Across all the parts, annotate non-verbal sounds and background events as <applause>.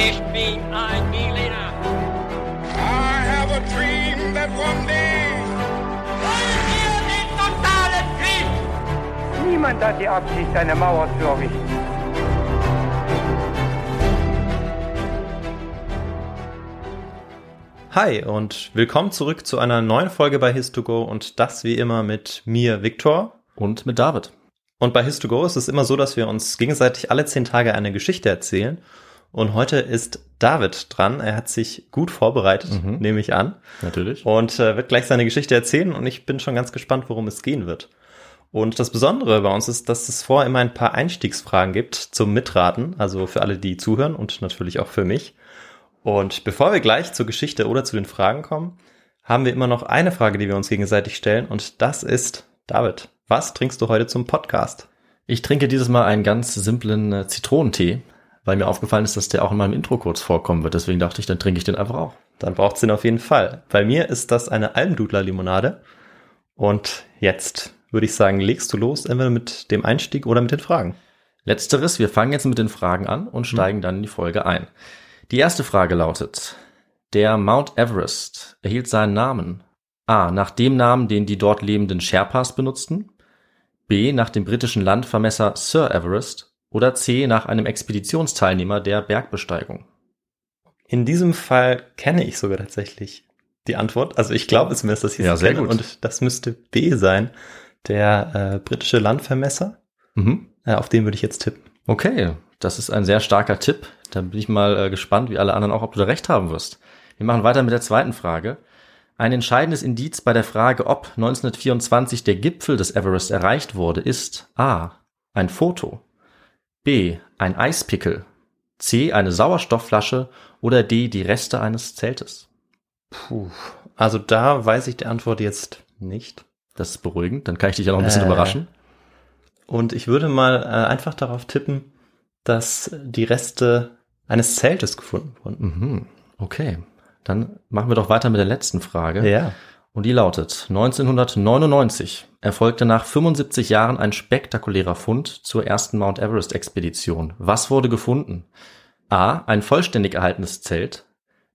Ich bin ein Berliner. I have a dream that one day. Wollen wir den totalen Krieg? Niemand hat die Absicht, eine Mauer zu errichten. Hi und willkommen zurück zu einer neuen Folge bei His2Go und das wie immer mit mir, Viktor. Und mit David. Und bei His2Go ist es immer so, dass wir uns gegenseitig alle zehn Tage eine Geschichte erzählen. Und heute ist David dran. Er hat sich gut vorbereitet, Mhm. nehme ich an. Natürlich. Und äh, wird gleich seine Geschichte erzählen und ich bin schon ganz gespannt, worum es gehen wird. Und das Besondere bei uns ist, dass es vorher immer ein paar Einstiegsfragen gibt zum Mitraten, also für alle, die zuhören und natürlich auch für mich. Und bevor wir gleich zur Geschichte oder zu den Fragen kommen, haben wir immer noch eine Frage, die wir uns gegenseitig stellen und das ist, David, was trinkst du heute zum Podcast? Ich trinke dieses Mal einen ganz simplen äh, Zitronentee, weil mir aufgefallen ist, dass der auch in meinem Intro kurz vorkommen wird. Deswegen dachte ich, dann trinke ich den einfach auch. Dann braucht's den auf jeden Fall. Bei mir ist das eine Almdudler-Limonade. Und jetzt würde ich sagen, legst du los, entweder mit dem Einstieg oder mit den Fragen. Letzteres, wir fangen jetzt mit den Fragen an und steigen dann in die Folge ein. Die erste Frage lautet, der Mount Everest erhielt seinen Namen A. nach dem Namen, den die dort lebenden Sherpas benutzten, B. nach dem britischen Landvermesser Sir Everest oder C. nach einem Expeditionsteilnehmer der Bergbesteigung. In diesem Fall kenne ich sogar tatsächlich die Antwort. Also ich glaube zumindest, dass ich Ja, sehr kenne. gut. Und das müsste B sein, der äh, britische Landvermesser. Mhm. Äh, auf den würde ich jetzt tippen. Okay, das ist ein sehr starker Tipp. Da bin ich mal äh, gespannt, wie alle anderen auch, ob du da recht haben wirst. Wir machen weiter mit der zweiten Frage. Ein entscheidendes Indiz bei der Frage, ob 1924 der Gipfel des Everest erreicht wurde, ist A. ein Foto, B. ein Eispickel, C. eine Sauerstoffflasche oder D. die Reste eines Zeltes. Puh. Also da weiß ich die Antwort jetzt nicht. Das ist beruhigend, dann kann ich dich ja noch ein bisschen Äh. überraschen. Und ich würde mal äh, einfach darauf tippen, dass die Reste eines Zeltes gefunden wurden. Mhm. Okay, dann machen wir doch weiter mit der letzten Frage. Ja. Und die lautet, 1999 erfolgte nach 75 Jahren ein spektakulärer Fund zur ersten Mount Everest Expedition. Was wurde gefunden? A. Ein vollständig erhaltenes Zelt.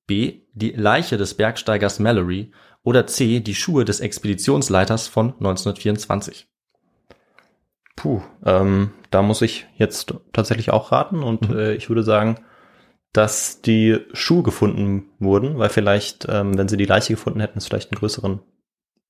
B. Die Leiche des Bergsteigers Mallory. Oder C. Die Schuhe des Expeditionsleiters von 1924. Puh, ähm, da muss ich jetzt tatsächlich auch raten und Mhm. äh, ich würde sagen, dass die Schuhe gefunden wurden, weil vielleicht, ähm, wenn sie die Leiche gefunden hätten, es vielleicht einen größeren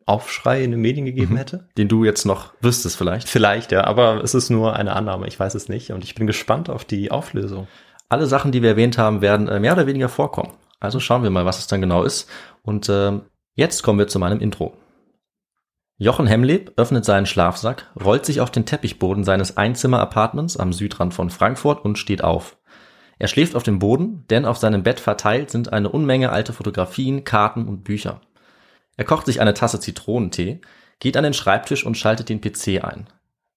Aufschrei in den Medien gegeben Mhm. hätte. Den du jetzt noch wüsstest vielleicht. Vielleicht, ja, aber es ist nur eine Annahme, ich weiß es nicht und ich bin gespannt auf die Auflösung. Alle Sachen, die wir erwähnt haben, werden äh, mehr oder weniger vorkommen. Also schauen wir mal, was es dann genau ist. Und ähm, jetzt kommen wir zu meinem Intro. Jochen Hemleb öffnet seinen Schlafsack, rollt sich auf den Teppichboden seines Einzimmer-Apartments am Südrand von Frankfurt und steht auf. Er schläft auf dem Boden, denn auf seinem Bett verteilt sind eine Unmenge alte Fotografien, Karten und Bücher. Er kocht sich eine Tasse Zitronentee, geht an den Schreibtisch und schaltet den PC ein.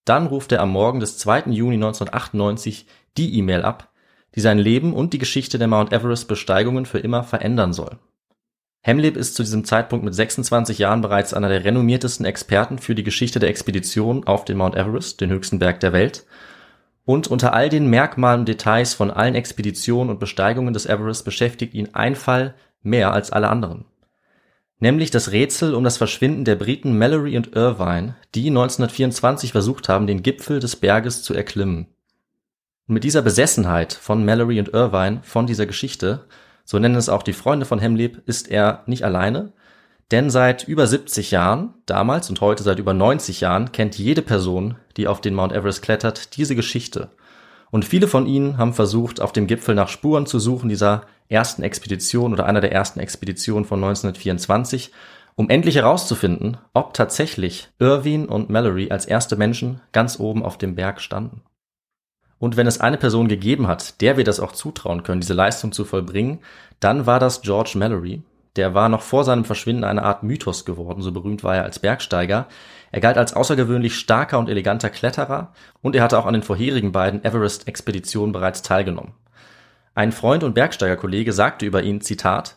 Dann ruft er am Morgen des 2. Juni 1998 die E-Mail ab, die sein Leben und die Geschichte der Mount Everest Besteigungen für immer verändern soll. Hemleb ist zu diesem Zeitpunkt mit 26 Jahren bereits einer der renommiertesten Experten für die Geschichte der Expedition auf den Mount Everest, den höchsten Berg der Welt. Und unter all den Merkmalen und Details von allen Expeditionen und Besteigungen des Everest beschäftigt ihn ein Fall mehr als alle anderen. Nämlich das Rätsel um das Verschwinden der Briten Mallory und Irvine, die 1924 versucht haben, den Gipfel des Berges zu erklimmen. Und mit dieser Besessenheit von Mallory und Irvine, von dieser Geschichte, so nennen es auch die Freunde von Hemleb, ist er nicht alleine, denn seit über 70 Jahren, damals und heute seit über 90 Jahren, kennt jede Person, die auf den Mount Everest klettert, diese Geschichte. Und viele von ihnen haben versucht, auf dem Gipfel nach Spuren zu suchen dieser ersten Expedition oder einer der ersten Expeditionen von 1924, um endlich herauszufinden, ob tatsächlich Irvine und Mallory als erste Menschen ganz oben auf dem Berg standen. Und wenn es eine Person gegeben hat, der wir das auch zutrauen können, diese Leistung zu vollbringen, dann war das George Mallory. Der war noch vor seinem Verschwinden eine Art Mythos geworden, so berühmt war er als Bergsteiger. Er galt als außergewöhnlich starker und eleganter Kletterer und er hatte auch an den vorherigen beiden Everest-Expeditionen bereits teilgenommen. Ein Freund und Bergsteigerkollege sagte über ihn, Zitat,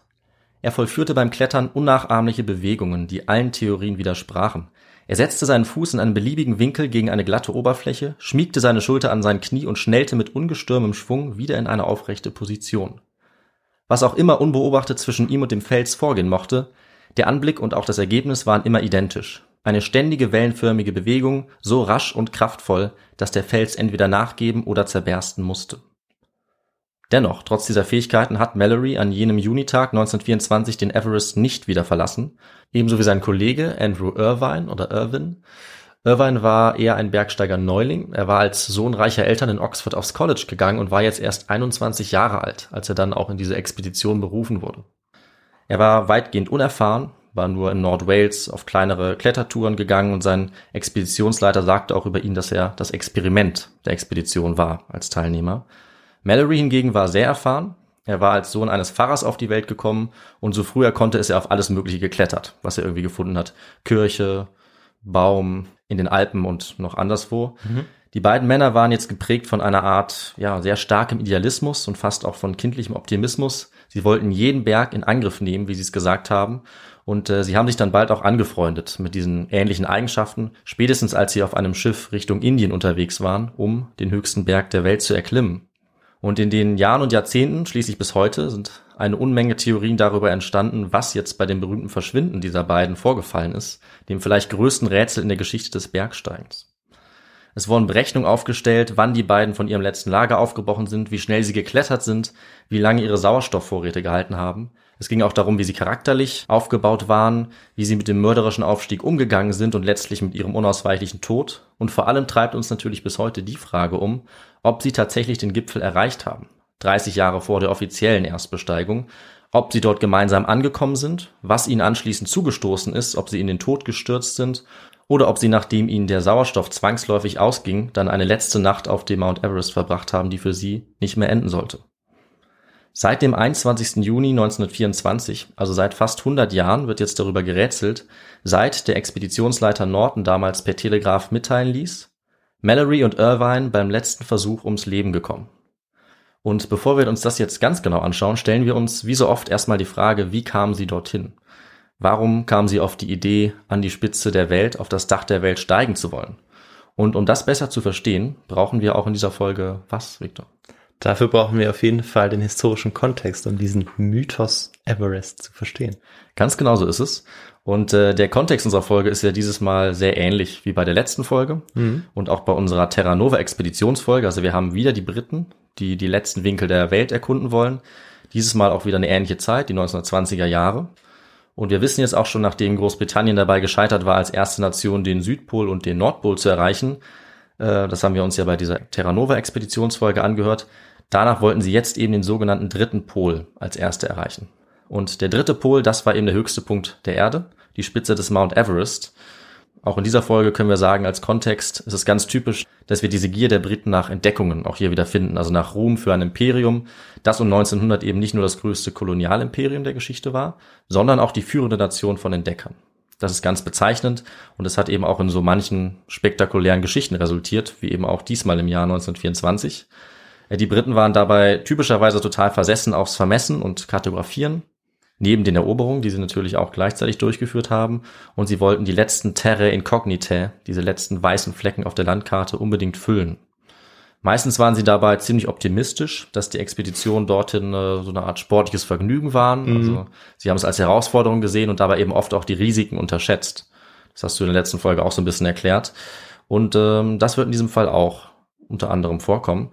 er vollführte beim Klettern unnachahmliche Bewegungen, die allen Theorien widersprachen. Er setzte seinen Fuß in einem beliebigen Winkel gegen eine glatte Oberfläche, schmiegte seine Schulter an sein Knie und schnellte mit ungestürmem Schwung wieder in eine aufrechte Position. Was auch immer unbeobachtet zwischen ihm und dem Fels vorgehen mochte, der Anblick und auch das Ergebnis waren immer identisch. Eine ständige wellenförmige Bewegung, so rasch und kraftvoll, dass der Fels entweder nachgeben oder zerbersten musste. Dennoch, trotz dieser Fähigkeiten hat Mallory an jenem Junitag 1924 den Everest nicht wieder verlassen, ebenso wie sein Kollege Andrew Irvine oder Irvin. Irvine war eher ein Bergsteiger-Neuling. Er war als Sohn reicher Eltern in Oxford aufs College gegangen und war jetzt erst 21 Jahre alt, als er dann auch in diese Expedition berufen wurde. Er war weitgehend unerfahren, war nur in Nordwales auf kleinere Klettertouren gegangen und sein Expeditionsleiter sagte auch über ihn, dass er das Experiment der Expedition war als Teilnehmer. Mallory hingegen war sehr erfahren. Er war als Sohn eines Pfarrers auf die Welt gekommen und so früher konnte ist er auf alles Mögliche geklettert, was er irgendwie gefunden hat. Kirche, Baum, in den Alpen und noch anderswo. Mhm. Die beiden Männer waren jetzt geprägt von einer Art, ja, sehr starkem Idealismus und fast auch von kindlichem Optimismus. Sie wollten jeden Berg in Angriff nehmen, wie sie es gesagt haben. Und äh, sie haben sich dann bald auch angefreundet mit diesen ähnlichen Eigenschaften, spätestens als sie auf einem Schiff Richtung Indien unterwegs waren, um den höchsten Berg der Welt zu erklimmen. Und in den Jahren und Jahrzehnten, schließlich bis heute, sind eine Unmenge Theorien darüber entstanden, was jetzt bei dem berühmten Verschwinden dieser beiden vorgefallen ist, dem vielleicht größten Rätsel in der Geschichte des Bergsteigens. Es wurden Berechnungen aufgestellt, wann die beiden von ihrem letzten Lager aufgebrochen sind, wie schnell sie geklettert sind, wie lange ihre Sauerstoffvorräte gehalten haben. Es ging auch darum, wie sie charakterlich aufgebaut waren, wie sie mit dem mörderischen Aufstieg umgegangen sind und letztlich mit ihrem unausweichlichen Tod. Und vor allem treibt uns natürlich bis heute die Frage um, ob sie tatsächlich den Gipfel erreicht haben, 30 Jahre vor der offiziellen Erstbesteigung, ob sie dort gemeinsam angekommen sind, was ihnen anschließend zugestoßen ist, ob sie in den Tod gestürzt sind oder ob sie, nachdem ihnen der Sauerstoff zwangsläufig ausging, dann eine letzte Nacht auf dem Mount Everest verbracht haben, die für sie nicht mehr enden sollte. Seit dem 21. Juni 1924, also seit fast 100 Jahren, wird jetzt darüber gerätselt, seit der Expeditionsleiter Norton damals per Telegraph mitteilen ließ, Mallory und Irvine beim letzten Versuch ums Leben gekommen. Und bevor wir uns das jetzt ganz genau anschauen, stellen wir uns wie so oft erstmal die Frage, wie kamen sie dorthin? Warum kamen sie auf die Idee, an die Spitze der Welt, auf das Dach der Welt steigen zu wollen? Und um das besser zu verstehen, brauchen wir auch in dieser Folge was, Victor? Dafür brauchen wir auf jeden Fall den historischen Kontext, um diesen Mythos Everest zu verstehen. Ganz genau so ist es. Und äh, der Kontext unserer Folge ist ja dieses Mal sehr ähnlich wie bei der letzten Folge mhm. und auch bei unserer Terra Nova Expeditionsfolge. Also wir haben wieder die Briten, die die letzten Winkel der Welt erkunden wollen. Dieses Mal auch wieder eine ähnliche Zeit, die 1920er Jahre. Und wir wissen jetzt auch schon, nachdem Großbritannien dabei gescheitert war, als erste Nation den Südpol und den Nordpol zu erreichen, äh, das haben wir uns ja bei dieser Terra Nova Expeditionsfolge angehört, Danach wollten sie jetzt eben den sogenannten dritten Pol als erste erreichen. Und der dritte Pol, das war eben der höchste Punkt der Erde, die Spitze des Mount Everest. Auch in dieser Folge können wir sagen, als Kontext ist es ganz typisch, dass wir diese Gier der Briten nach Entdeckungen auch hier wieder finden, also nach Ruhm für ein Imperium, das um 1900 eben nicht nur das größte Kolonialimperium der Geschichte war, sondern auch die führende Nation von Entdeckern. Das ist ganz bezeichnend und es hat eben auch in so manchen spektakulären Geschichten resultiert, wie eben auch diesmal im Jahr 1924. Die Briten waren dabei typischerweise total versessen aufs Vermessen und Kartografieren, neben den Eroberungen, die sie natürlich auch gleichzeitig durchgeführt haben. Und sie wollten die letzten Terre Incognitae, diese letzten weißen Flecken auf der Landkarte, unbedingt füllen. Meistens waren sie dabei ziemlich optimistisch, dass die Expedition dorthin äh, so eine Art sportliches Vergnügen waren. Mhm. Also sie haben es als Herausforderung gesehen und dabei eben oft auch die Risiken unterschätzt. Das hast du in der letzten Folge auch so ein bisschen erklärt. Und ähm, das wird in diesem Fall auch unter anderem vorkommen.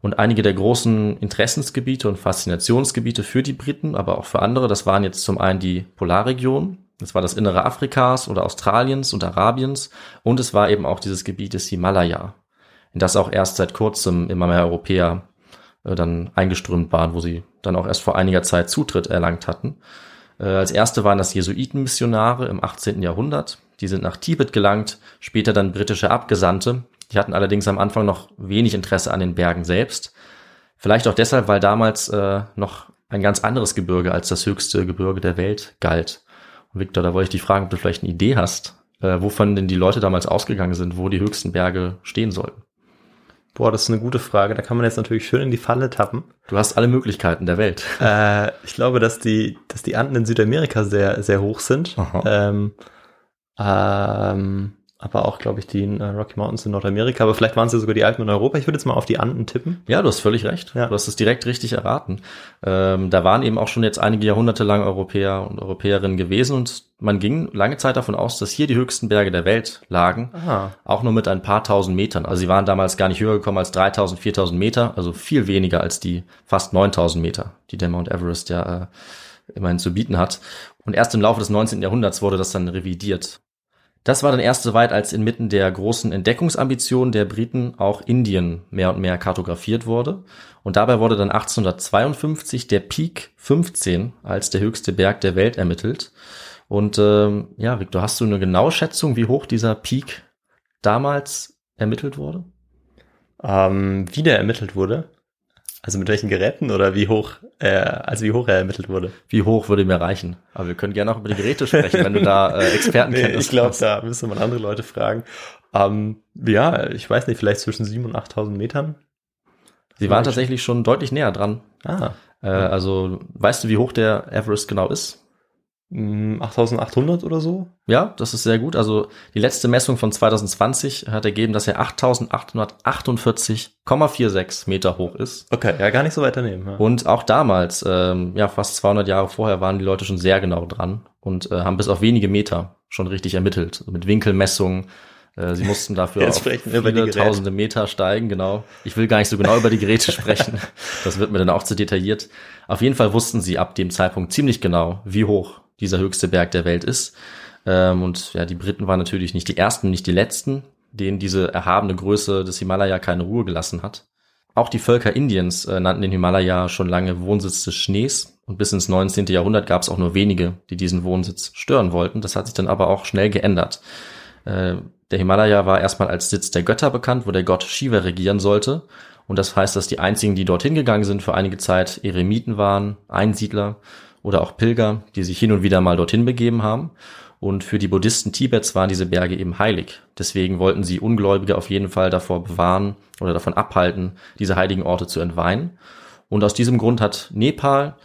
Und einige der großen Interessensgebiete und Faszinationsgebiete für die Briten, aber auch für andere, das waren jetzt zum einen die Polarregion, das war das Innere Afrikas oder Australiens und Arabiens und es war eben auch dieses Gebiet des Himalaya, in das auch erst seit kurzem immer mehr Europäer äh, dann eingeströmt waren, wo sie dann auch erst vor einiger Zeit Zutritt erlangt hatten. Äh, als erste waren das Jesuitenmissionare im 18. Jahrhundert. Die sind nach Tibet gelangt, später dann britische Abgesandte, die hatten allerdings am Anfang noch wenig Interesse an den Bergen selbst. Vielleicht auch deshalb, weil damals äh, noch ein ganz anderes Gebirge als das höchste Gebirge der Welt galt. Und Victor, da wollte ich dich fragen, ob du vielleicht eine Idee hast, äh, wovon denn die Leute damals ausgegangen sind, wo die höchsten Berge stehen sollten. Boah, das ist eine gute Frage. Da kann man jetzt natürlich schön in die Falle tappen. Du hast alle Möglichkeiten der Welt. <laughs> Äh, ich glaube, dass die, dass die Anden in Südamerika sehr, sehr hoch sind. Ähm, ähm, aber auch, glaube ich, die äh, Rocky Mountains in Nordamerika, aber vielleicht waren es ja sogar die Alpen in Europa. Ich würde jetzt mal auf die Anden tippen. Ja, du hast völlig recht. Ja. Du hast es direkt richtig erraten. Ähm, da waren eben auch schon jetzt einige Jahrhunderte lang Europäer und Europäerinnen gewesen und man ging lange Zeit davon aus, dass hier die höchsten Berge der Welt lagen. Aha. Auch nur mit ein paar tausend Metern. Also sie waren damals gar nicht höher gekommen als 3000, 4000 Meter, also viel weniger als die fast 9000 Meter, die der Mount Everest ja äh, immerhin zu bieten hat. Und erst im Laufe des 19. Jahrhunderts wurde das dann revidiert. Das war dann erst soweit, als inmitten der großen Entdeckungsambitionen der Briten auch Indien mehr und mehr kartografiert wurde. Und dabei wurde dann 1852 der Peak 15 als der höchste Berg der Welt ermittelt. Und ähm, ja, Victor, hast du eine genaue Schätzung, wie hoch dieser Peak damals ermittelt wurde? Ähm, wie der ermittelt wurde? Also mit welchen Geräten oder wie hoch, äh, also wie hoch er ermittelt wurde? Wie hoch würde mir reichen? Aber wir können gerne auch über die Geräte sprechen, wenn du da äh, <laughs> Expertenkenntnis nee, ich glaube, da müsste man andere Leute fragen. Ähm, ja, ich weiß nicht, vielleicht zwischen 7.000 und 8.000 Metern. Sie waren tatsächlich schon deutlich näher dran. Ah, Äh, also, weißt du, wie hoch der Everest genau ist? Mh, 8.800 oder so? Ja, das ist sehr gut. Also die letzte Messung von 2020 hat ergeben, dass er 8.848,46 Meter hoch ist. Okay, ja, gar nicht so weit daneben. Ja. Und auch damals, ähm, ja, fast 200 Jahre vorher, waren die Leute schon sehr genau dran und äh, haben bis auf wenige Meter schon richtig ermittelt. Also mit Winkelmessungen. Äh, sie mussten dafür <laughs> auf viele tausende Meter steigen, genau. Ich will gar nicht so genau über die Geräte <laughs> sprechen. Das wird mir dann auch zu detailliert. Auf jeden Fall wussten sie ab dem Zeitpunkt ziemlich genau, wie hoch dieser höchste Berg der Welt ist. Ähm, und ja, die Briten waren natürlich nicht die ersten, nicht die letzten, denen diese erhabene Größe des Himalaya keine Ruhe gelassen hat. Auch die Völker Indiens äh, nannten den Himalaya schon lange Wohnsitz des Schnees und bis ins 19. Jahrhundert gab es auch nur wenige, die diesen Wohnsitz stören wollten. Das hat sich dann aber auch schnell geändert. Äh, der Himalaya war erstmal als Sitz der Götter bekannt, wo der Gott Shiva regieren sollte. Und das heißt, dass die einzigen, die dorthin gegangen sind für einige Zeit, Eremiten waren, Einsiedler oder auch Pilger, die sich hin und wieder mal dorthin begeben haben. Und für die Buddhisten Tibets waren diese Berge eben heilig. Deswegen wollten sie Ungläubige auf jeden Fall davor bewahren oder davon abhalten, diese heiligen Orte zu entweihen. Und aus diesem Grund hat Nepal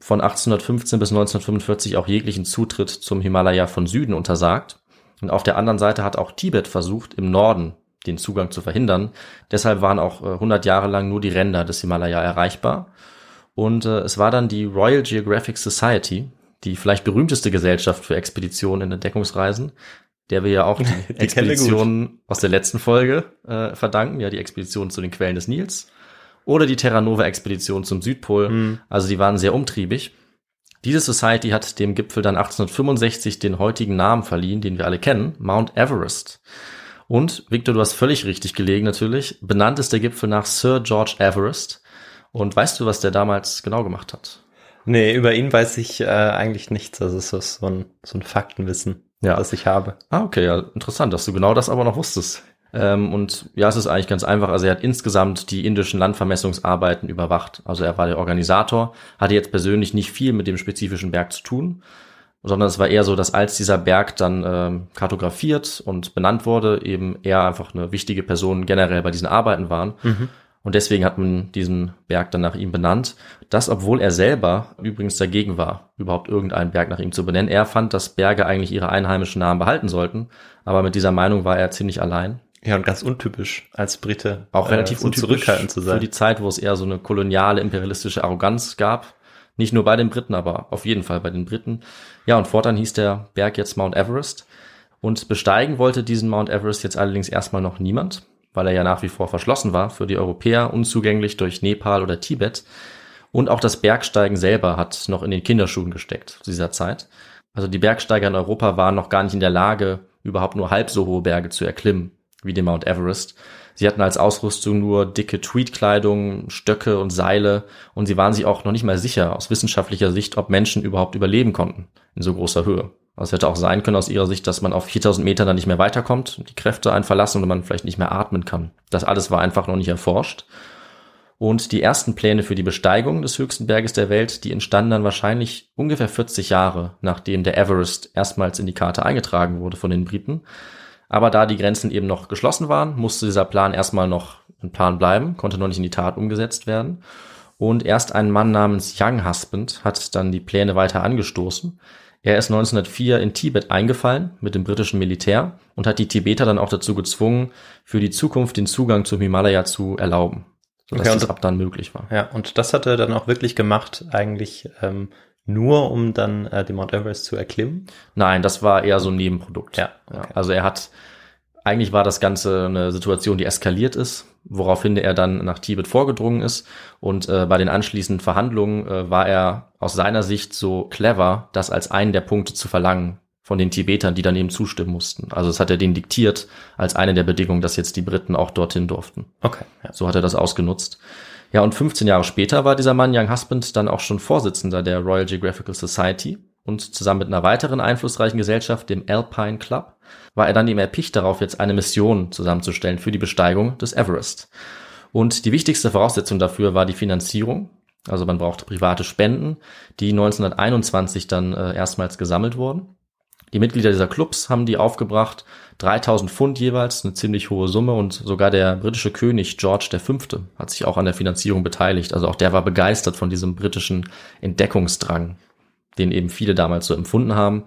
von 1815 bis 1945 auch jeglichen Zutritt zum Himalaya von Süden untersagt. Und auf der anderen Seite hat auch Tibet versucht, im Norden den Zugang zu verhindern. Deshalb waren auch äh, 100 Jahre lang nur die Ränder des Himalaya erreichbar. Und äh, es war dann die Royal Geographic Society, die vielleicht berühmteste Gesellschaft für Expeditionen in Entdeckungsreisen, der wir ja auch die, <laughs> Die Expeditionen aus der letzten Folge äh, verdanken, ja die Expedition zu den Quellen des Nils oder die Terra Nova Expedition zum Südpol. Also die waren sehr umtriebig. Diese Society hat dem Gipfel dann 1865 den heutigen Namen verliehen, den wir alle kennen, Mount Everest. Und, Victor, du hast völlig richtig gelegen natürlich, benannt ist der Gipfel nach Sir George Everest. Und weißt du, was der damals genau gemacht hat? Nee, über ihn weiß ich äh, eigentlich nichts. Also es ist so ein, so ein Faktenwissen, Ja. das ich habe. Ah, okay, ja, interessant, dass du genau das aber noch wusstest. Ähm, und ja, es ist eigentlich ganz einfach. Also er hat insgesamt die indischen Landvermessungsarbeiten überwacht. Also er war der Organisator, hatte jetzt persönlich nicht viel mit dem spezifischen Berg zu tun, sondern es war eher so, dass als dieser Berg dann ähm, kartografiert und benannt wurde, eben er einfach eine wichtige Person generell bei diesen Arbeiten waren. Und deswegen hat man diesen Berg dann nach ihm benannt. Das, obwohl er selber übrigens dagegen war, überhaupt irgendeinen Berg nach ihm zu benennen. Er fand, dass Berge eigentlich ihre einheimischen Namen behalten sollten. Aber mit dieser Meinung war er ziemlich allein. Ja, und ganz untypisch als Brite. Auch äh, relativ so untypisch zurückhaltend zu für sein. die Zeit, wo es eher so eine koloniale, imperialistische Arroganz gab. Nicht nur bei den Briten, aber auf jeden Fall bei den Briten. Ja, und fortan hieß der Berg jetzt Mount Everest. Und besteigen wollte diesen Mount Everest jetzt allerdings erstmal noch niemand, weil er ja nach wie vor verschlossen war für die Europäer, unzugänglich durch Nepal oder Tibet. Und auch das Bergsteigen selber hat noch in den Kinderschuhen gesteckt zu dieser Zeit. Also die Bergsteiger in Europa waren noch gar nicht in der Lage, überhaupt nur halb so hohe Berge zu erklimmen wie den Mount Everest. Sie hatten als Ausrüstung nur dicke Tweedkleidung, Stöcke und Seile und sie waren sich auch noch nicht mal sicher aus wissenschaftlicher Sicht, ob Menschen überhaupt überleben konnten in so großer Höhe. Also es hätte auch sein können aus ihrer Sicht, dass man auf 4000 Meter dann nicht mehr weiterkommt, die Kräfte einen verlassen und man vielleicht nicht mehr atmen kann. Das alles war einfach noch nicht erforscht. Und die ersten Pläne für die Besteigung des höchsten Berges der Welt, die entstanden dann wahrscheinlich ungefähr 40 Jahre, nachdem der Everest erstmals in die Karte eingetragen wurde von den Briten. Aber da die Grenzen eben noch geschlossen waren, musste dieser Plan erstmal noch ein Plan bleiben, konnte noch nicht in die Tat umgesetzt werden. Und erst ein Mann namens Young Husband hat dann die Pläne weiter angestoßen. Er ist 1904 in Tibet eingefallen mit dem britischen Militär und hat die Tibeter dann auch dazu gezwungen, für die Zukunft den Zugang zum Himalaya zu erlauben, sodass Okay, das ab dann möglich war. Ja, und das hat er dann auch wirklich gemacht, eigentlich ähm, nur um dann äh, den Mount Everest zu erklimmen. Nein, das war eher so ein Nebenprodukt. Ja, okay. also er hat, eigentlich war das Ganze eine Situation, die eskaliert ist, woraufhin er dann nach Tibet vorgedrungen ist. Und äh, bei den anschließenden Verhandlungen äh, war er aus seiner Sicht so clever, das als einen der Punkte zu verlangen von den Tibetern, die dann eben zustimmen mussten. Also das hat er denen diktiert als eine der Bedingungen, dass jetzt die Briten auch dorthin durften. Okay, ja. So hat er das ausgenutzt. Ja, und 15 Jahre später war dieser Mann, Young Husband, dann auch schon Vorsitzender der Royal Geographical Society und zusammen mit einer weiteren einflussreichen Gesellschaft, dem Alpine Club, war er dann eben erpicht darauf, jetzt eine Mission zusammenzustellen für die Besteigung des Everest. Und die wichtigste Voraussetzung dafür war die Finanzierung. Also man brauchte private Spenden, die 1921 dann äh, erstmals gesammelt wurden. Die Mitglieder dieser Clubs haben die aufgebracht, 3000 Pfund jeweils, eine ziemlich hohe Summe und sogar der britische König George V. hat sich auch an der Finanzierung beteiligt. Also auch der war begeistert von diesem britischen Entdeckungsdrang, den eben viele damals so empfunden haben.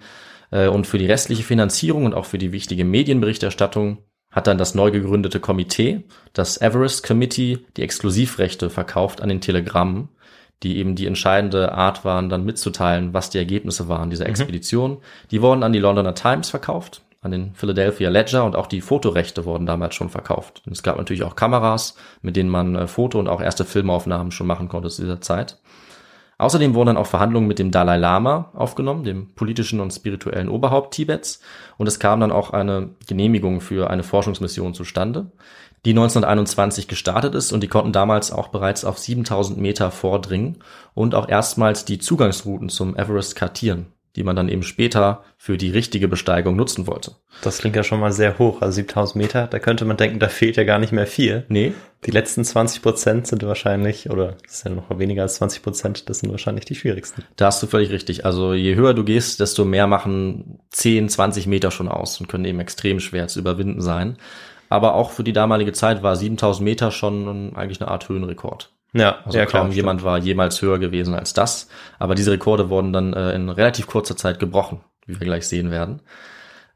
Äh, Und für die restliche Finanzierung und auch für die wichtige Medienberichterstattung hat dann das neu gegründete Komitee, das Everest Committee, die Exklusivrechte verkauft an den Telegrammen, die eben die entscheidende Art waren, dann mitzuteilen, was die Ergebnisse waren dieser Expedition. Die wurden an die Londoner Times verkauft, an den Philadelphia Ledger und auch die Fotorechte wurden damals schon verkauft. Und es gab natürlich auch Kameras, mit denen man äh, Foto- und auch erste Filmaufnahmen schon machen konnte zu dieser Zeit. Außerdem wurden dann auch Verhandlungen mit dem Dalai Lama aufgenommen, dem politischen und spirituellen Oberhaupt Tibets. Und es kam dann auch eine Genehmigung für eine Forschungsmission zustande, die 1921 gestartet ist und die konnten damals auch bereits auf 7000 Meter vordringen und auch erstmals die Zugangsrouten zum Everest kartieren, die man dann eben später für die richtige Besteigung nutzen wollte. Das klingt ja schon mal sehr hoch. Also 7000 Meter, da könnte man denken, da fehlt ja gar nicht mehr viel. Nee, Die letzten 20 Prozent sind wahrscheinlich, oder das ist ja noch weniger als 20 Prozent, das sind wahrscheinlich die schwierigsten. Da hast du völlig richtig. Also je höher du gehst, desto mehr machen 10, 20 Meter schon aus und können eben extrem schwer zu überwinden sein. Aber auch für die damalige Zeit war 7000 Meter schon eigentlich eine Art Höhenrekord. Ja, Also ja, kaum stimmt. jemand war jemals höher gewesen als das. Aber diese Rekorde wurden dann äh, in relativ kurzer Zeit gebrochen, wie wir gleich sehen werden.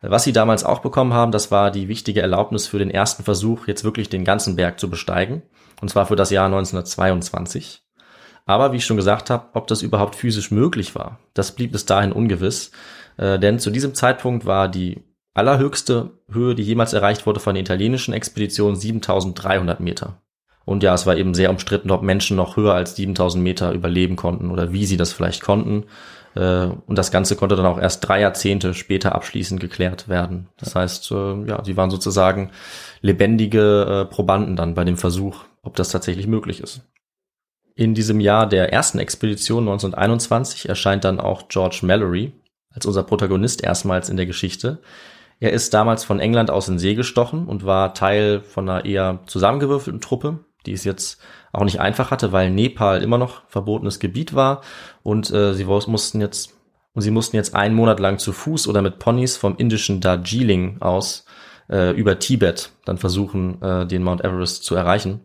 Was sie damals auch bekommen haben, das war die wichtige Erlaubnis für den ersten Versuch, jetzt wirklich den ganzen Berg zu besteigen. Und zwar für das Jahr 1922. Aber wie ich schon gesagt habe, ob das überhaupt physisch möglich war, das blieb bis dahin ungewiss. Äh, denn zu diesem Zeitpunkt war die allerhöchste Höhe, die jemals erreicht wurde von der italienischen Expedition 7300 Meter. Und ja, es war eben sehr umstritten, ob Menschen noch höher als 7000 Meter überleben konnten oder wie sie das vielleicht konnten. Äh, Und das Ganze konnte dann auch erst drei Jahrzehnte später abschließend geklärt werden. Das heißt, äh, ja, sie waren sozusagen lebendige äh, Probanden dann bei dem Versuch, ob das tatsächlich möglich ist. In diesem Jahr der ersten Expedition 1921 erscheint dann auch George Mallory als unser Protagonist erstmals in der Geschichte. Er ist damals von England aus in See gestochen und war Teil von einer eher zusammengewürfelten Truppe, die es jetzt auch nicht einfach hatte, weil Nepal immer noch verbotenes Gebiet war und äh, sie mussten jetzt und sie mussten jetzt einen Monat lang zu Fuß oder mit Ponys vom indischen Darjeeling aus äh, über Tibet dann versuchen, äh, den Mount Everest zu erreichen.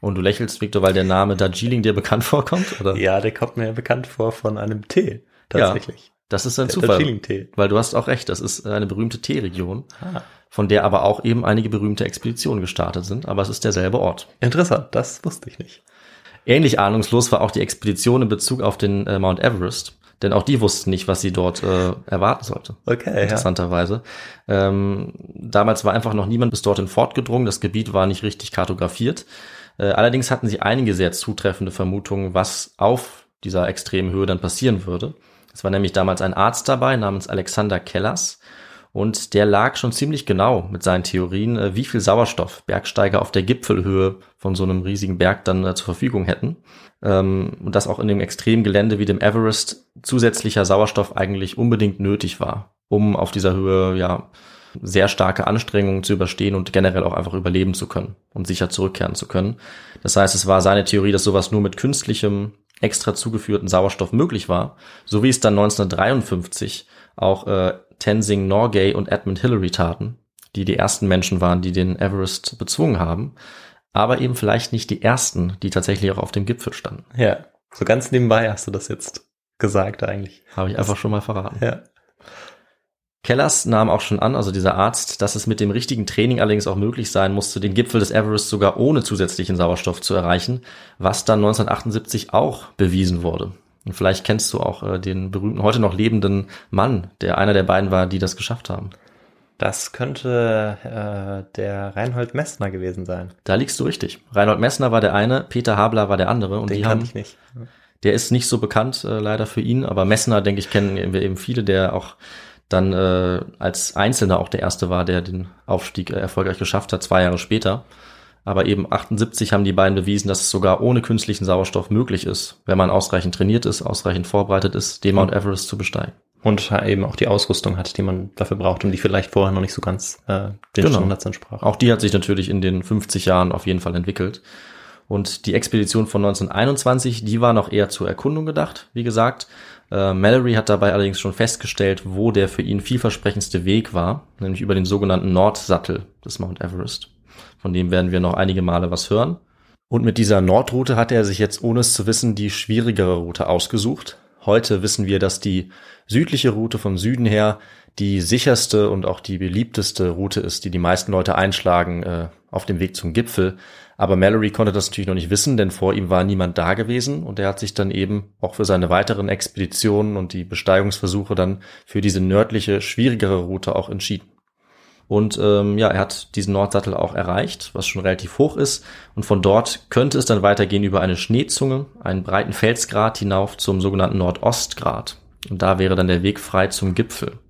Und du lächelst, Victor, weil der Name Darjeeling dir bekannt <laughs> vorkommt, oder? Ja, der kommt mir bekannt vor von einem Tee, tatsächlich. Das ist ein Der Zufall. Darjeeling-Tee. Weil du hast auch recht, das ist eine berühmte Teeregion, Ah. Von der aber auch eben einige berühmte Expeditionen gestartet sind, aber es ist derselbe Ort. Interessant, das wusste ich nicht. Ähnlich ahnungslos war auch die Expedition in Bezug auf den äh, Mount Everest, denn auch die wussten nicht, was sie dort äh, erwarten sollte. Okay, ja. Interessanterweise. Ähm, damals war einfach noch niemand bis dorthin fortgedrungen, das Gebiet war nicht richtig kartografiert. Äh, allerdings hatten sie einige sehr zutreffende Vermutungen, was auf dieser extremen Höhe dann passieren würde. Es war nämlich damals ein Arzt dabei namens Alexander Kellers und der lag schon ziemlich genau mit seinen Theorien, äh, wie viel Sauerstoff Bergsteiger auf der Gipfelhöhe von so einem riesigen Berg dann äh, zur Verfügung hätten. Ähm, und dass auch in dem extremen Gelände wie dem Everest zusätzlicher Sauerstoff eigentlich unbedingt nötig war, um auf dieser Höhe ja sehr starke Anstrengungen zu überstehen und generell auch einfach überleben zu können und sicher zurückkehren zu können. Das heißt, es war seine Theorie, dass sowas nur mit künstlichem, extra zugeführten Sauerstoff möglich war, so wie es dann 1953 auch äh, Tenzing Norgay und Edmund Hillary taten, die die ersten Menschen waren, die den Everest bezwungen haben, aber eben vielleicht nicht die ersten, die tatsächlich auch auf dem Gipfel standen. Ja, so ganz nebenbei hast du das jetzt gesagt eigentlich. Habe ich einfach schon mal verraten. Ja, Kellers nahm auch schon an, also dieser Arzt, dass es mit dem richtigen Training allerdings auch möglich sein musste, den Gipfel des Everest sogar ohne zusätzlichen Sauerstoff zu erreichen, was dann 1978 auch bewiesen wurde. Und vielleicht kennst du auch äh, den berühmten, heute noch lebenden Mann, der einer der beiden war, die das geschafft haben. Das könnte äh, der Reinhold Messner gewesen sein. Da liegst du richtig. Reinhold Messner war der eine, Peter Habler war der andere. Und Den die kann haben, ich nicht. Der ist nicht so bekannt, äh, leider für ihn, aber Messner, denke ich, kennen wir eben viele, der auch dann äh, als Einzelner auch der erste war, der den Aufstieg äh, erfolgreich geschafft hat, zwei Jahre später. Aber eben 78 haben die beiden bewiesen, dass es sogar ohne künstlichen Sauerstoff möglich ist, wenn man ausreichend trainiert ist, ausreichend vorbereitet ist, den Mount Everest zu besteigen. Und eben auch die Ausrüstung hat, die man dafür braucht und die vielleicht vorher noch nicht so ganz äh, den Genau. Standards entsprach. Auch die hat sich natürlich in den 50 Jahren auf jeden Fall entwickelt. Und die Expedition von 1921, die war noch eher zur Erkundung gedacht, wie gesagt. Äh, Mallory hat dabei allerdings schon festgestellt, wo der für ihn vielversprechendste Weg war, nämlich über den sogenannten Nordsattel des Mount Everest. Von dem werden wir noch einige Male was hören. Und mit dieser Nordroute hat er sich jetzt, ohne es zu wissen, die schwierigere Route ausgesucht. Heute wissen wir, dass die südliche Route vom Süden her die sicherste und auch die beliebteste Route ist, die die meisten Leute einschlagen äh, auf dem Weg zum Gipfel. Aber Mallory konnte das natürlich noch nicht wissen, denn vor ihm war niemand da gewesen und er hat sich dann eben auch für seine weiteren Expeditionen und die Besteigungsversuche dann für diese nördliche, schwierigere Route auch entschieden. Und ähm, ja, er hat diesen Nordsattel auch erreicht, was schon relativ hoch ist. Und von dort könnte es dann weitergehen über eine Schneezunge, einen breiten Felsgrat hinauf zum sogenannten Nordostgrat. Und da wäre dann der Weg frei zum Gipfel.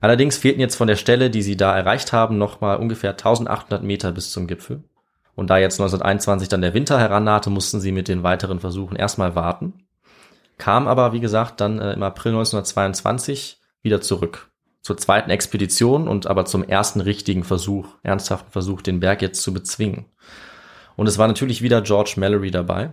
Allerdings fehlten jetzt von der Stelle, die sie da erreicht haben, nochmal ungefähr 1800 Meter bis zum Gipfel. Und da jetzt 1921 dann der Winter herannahte, mussten sie mit den weiteren Versuchen erstmal warten. Kam aber, wie gesagt, dann äh, im April 1922 wieder zurück zur zweiten Expedition und aber zum ersten richtigen Versuch, ernsthaften Versuch, den Berg jetzt zu bezwingen. Und es war natürlich wieder George Mallory dabei.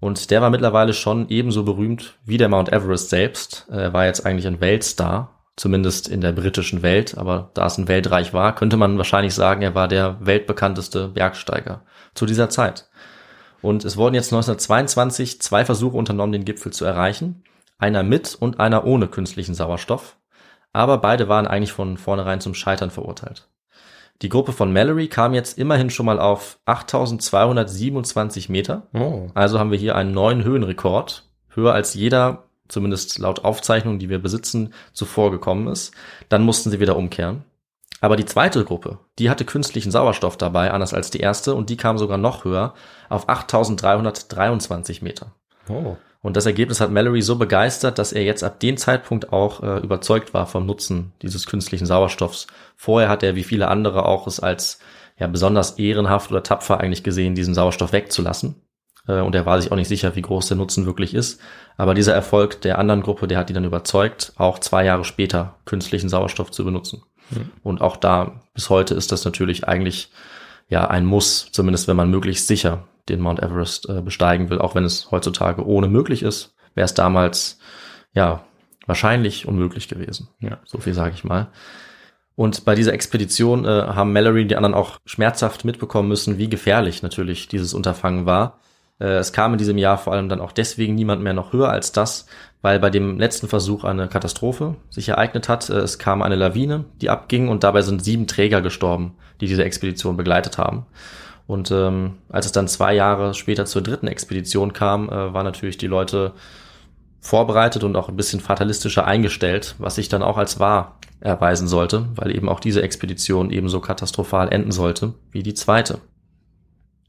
Und der war mittlerweile schon ebenso berühmt wie der Mount Everest selbst. Er war jetzt eigentlich ein Weltstar, zumindest in der britischen Welt. Aber da es ein Weltreich war, könnte man wahrscheinlich sagen, er war der weltbekannteste Bergsteiger zu dieser Zeit. Und es wurden jetzt 1922 zwei Versuche unternommen, den Gipfel zu erreichen. Einer mit und einer ohne künstlichen Sauerstoff. Aber beide waren eigentlich von vornherein zum Scheitern verurteilt. Die Gruppe von Mallory kam jetzt immerhin schon mal auf 8227 Meter. Oh. Also haben wir hier einen neuen Höhenrekord. Höher als jeder, zumindest laut Aufzeichnungen, die wir besitzen, zuvor gekommen ist. Dann mussten sie wieder umkehren. Aber die zweite Gruppe, die hatte künstlichen Sauerstoff dabei, anders als die erste, und die kam sogar noch höher auf 8323 Meter. Oh. Und das Ergebnis hat Mallory so begeistert, dass er jetzt ab dem Zeitpunkt auch äh, überzeugt war vom Nutzen dieses künstlichen Sauerstoffs. Vorher hat er, wie viele andere auch, es als ja besonders ehrenhaft oder tapfer eigentlich gesehen, diesen Sauerstoff wegzulassen. Äh, und er war sich auch nicht sicher, wie groß der Nutzen wirklich ist. Aber dieser Erfolg der anderen Gruppe, der hat die dann überzeugt, auch zwei Jahre später künstlichen Sauerstoff zu benutzen. Und auch da bis heute ist das natürlich eigentlich ja ein Muss, zumindest wenn man möglichst sicher den Mount Everest äh, besteigen will, auch wenn es heutzutage ohne möglich ist, wäre es damals ja wahrscheinlich unmöglich gewesen. Ja. So viel sage ich mal. Und bei dieser Expedition äh, haben Mallory und die anderen auch schmerzhaft mitbekommen müssen, wie gefährlich natürlich dieses Unterfangen war. Äh, es kam in diesem Jahr vor allem dann auch deswegen niemand mehr noch höher als das, weil bei dem letzten Versuch eine Katastrophe sich ereignet hat. Äh, Es kam eine Lawine, die abging und dabei sind sieben Träger gestorben, die diese Expedition begleitet haben. Und ähm, als es dann zwei Jahre später zur dritten Expedition kam, äh, waren natürlich die Leute vorbereitet und auch ein bisschen fatalistischer eingestellt, was sich dann auch als wahr erweisen sollte, weil eben auch diese Expedition ebenso katastrophal enden sollte wie die zweite.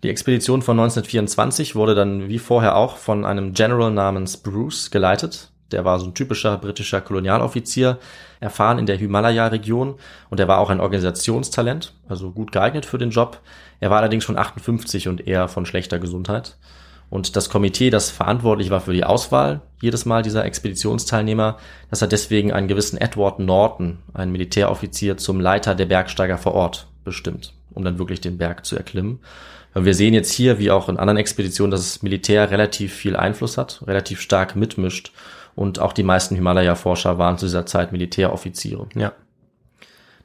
Die Expedition von 1924 wurde dann wie vorher auch von einem General namens Bruce geleitet. Der war so ein typischer britischer Kolonialoffizier, erfahren in der Himalaya-Region und er war auch ein Organisationstalent, also gut geeignet für den Job. Er war allerdings schon 58 und eher von schlechter Gesundheit. Und das Komitee, das verantwortlich war für die Auswahl jedes Mal dieser Expeditionsteilnehmer, das hat deswegen einen gewissen Edward Norton, einen Militäroffizier, zum Leiter der Bergsteiger vor Ort bestimmt, um dann wirklich den Berg zu erklimmen. Wir sehen jetzt hier, wie auch in anderen Expeditionen, dass das Militär relativ viel Einfluss hat, relativ stark mitmischt. Und auch die meisten Himalaya-Forscher waren zu dieser Zeit Militäroffiziere. Ja.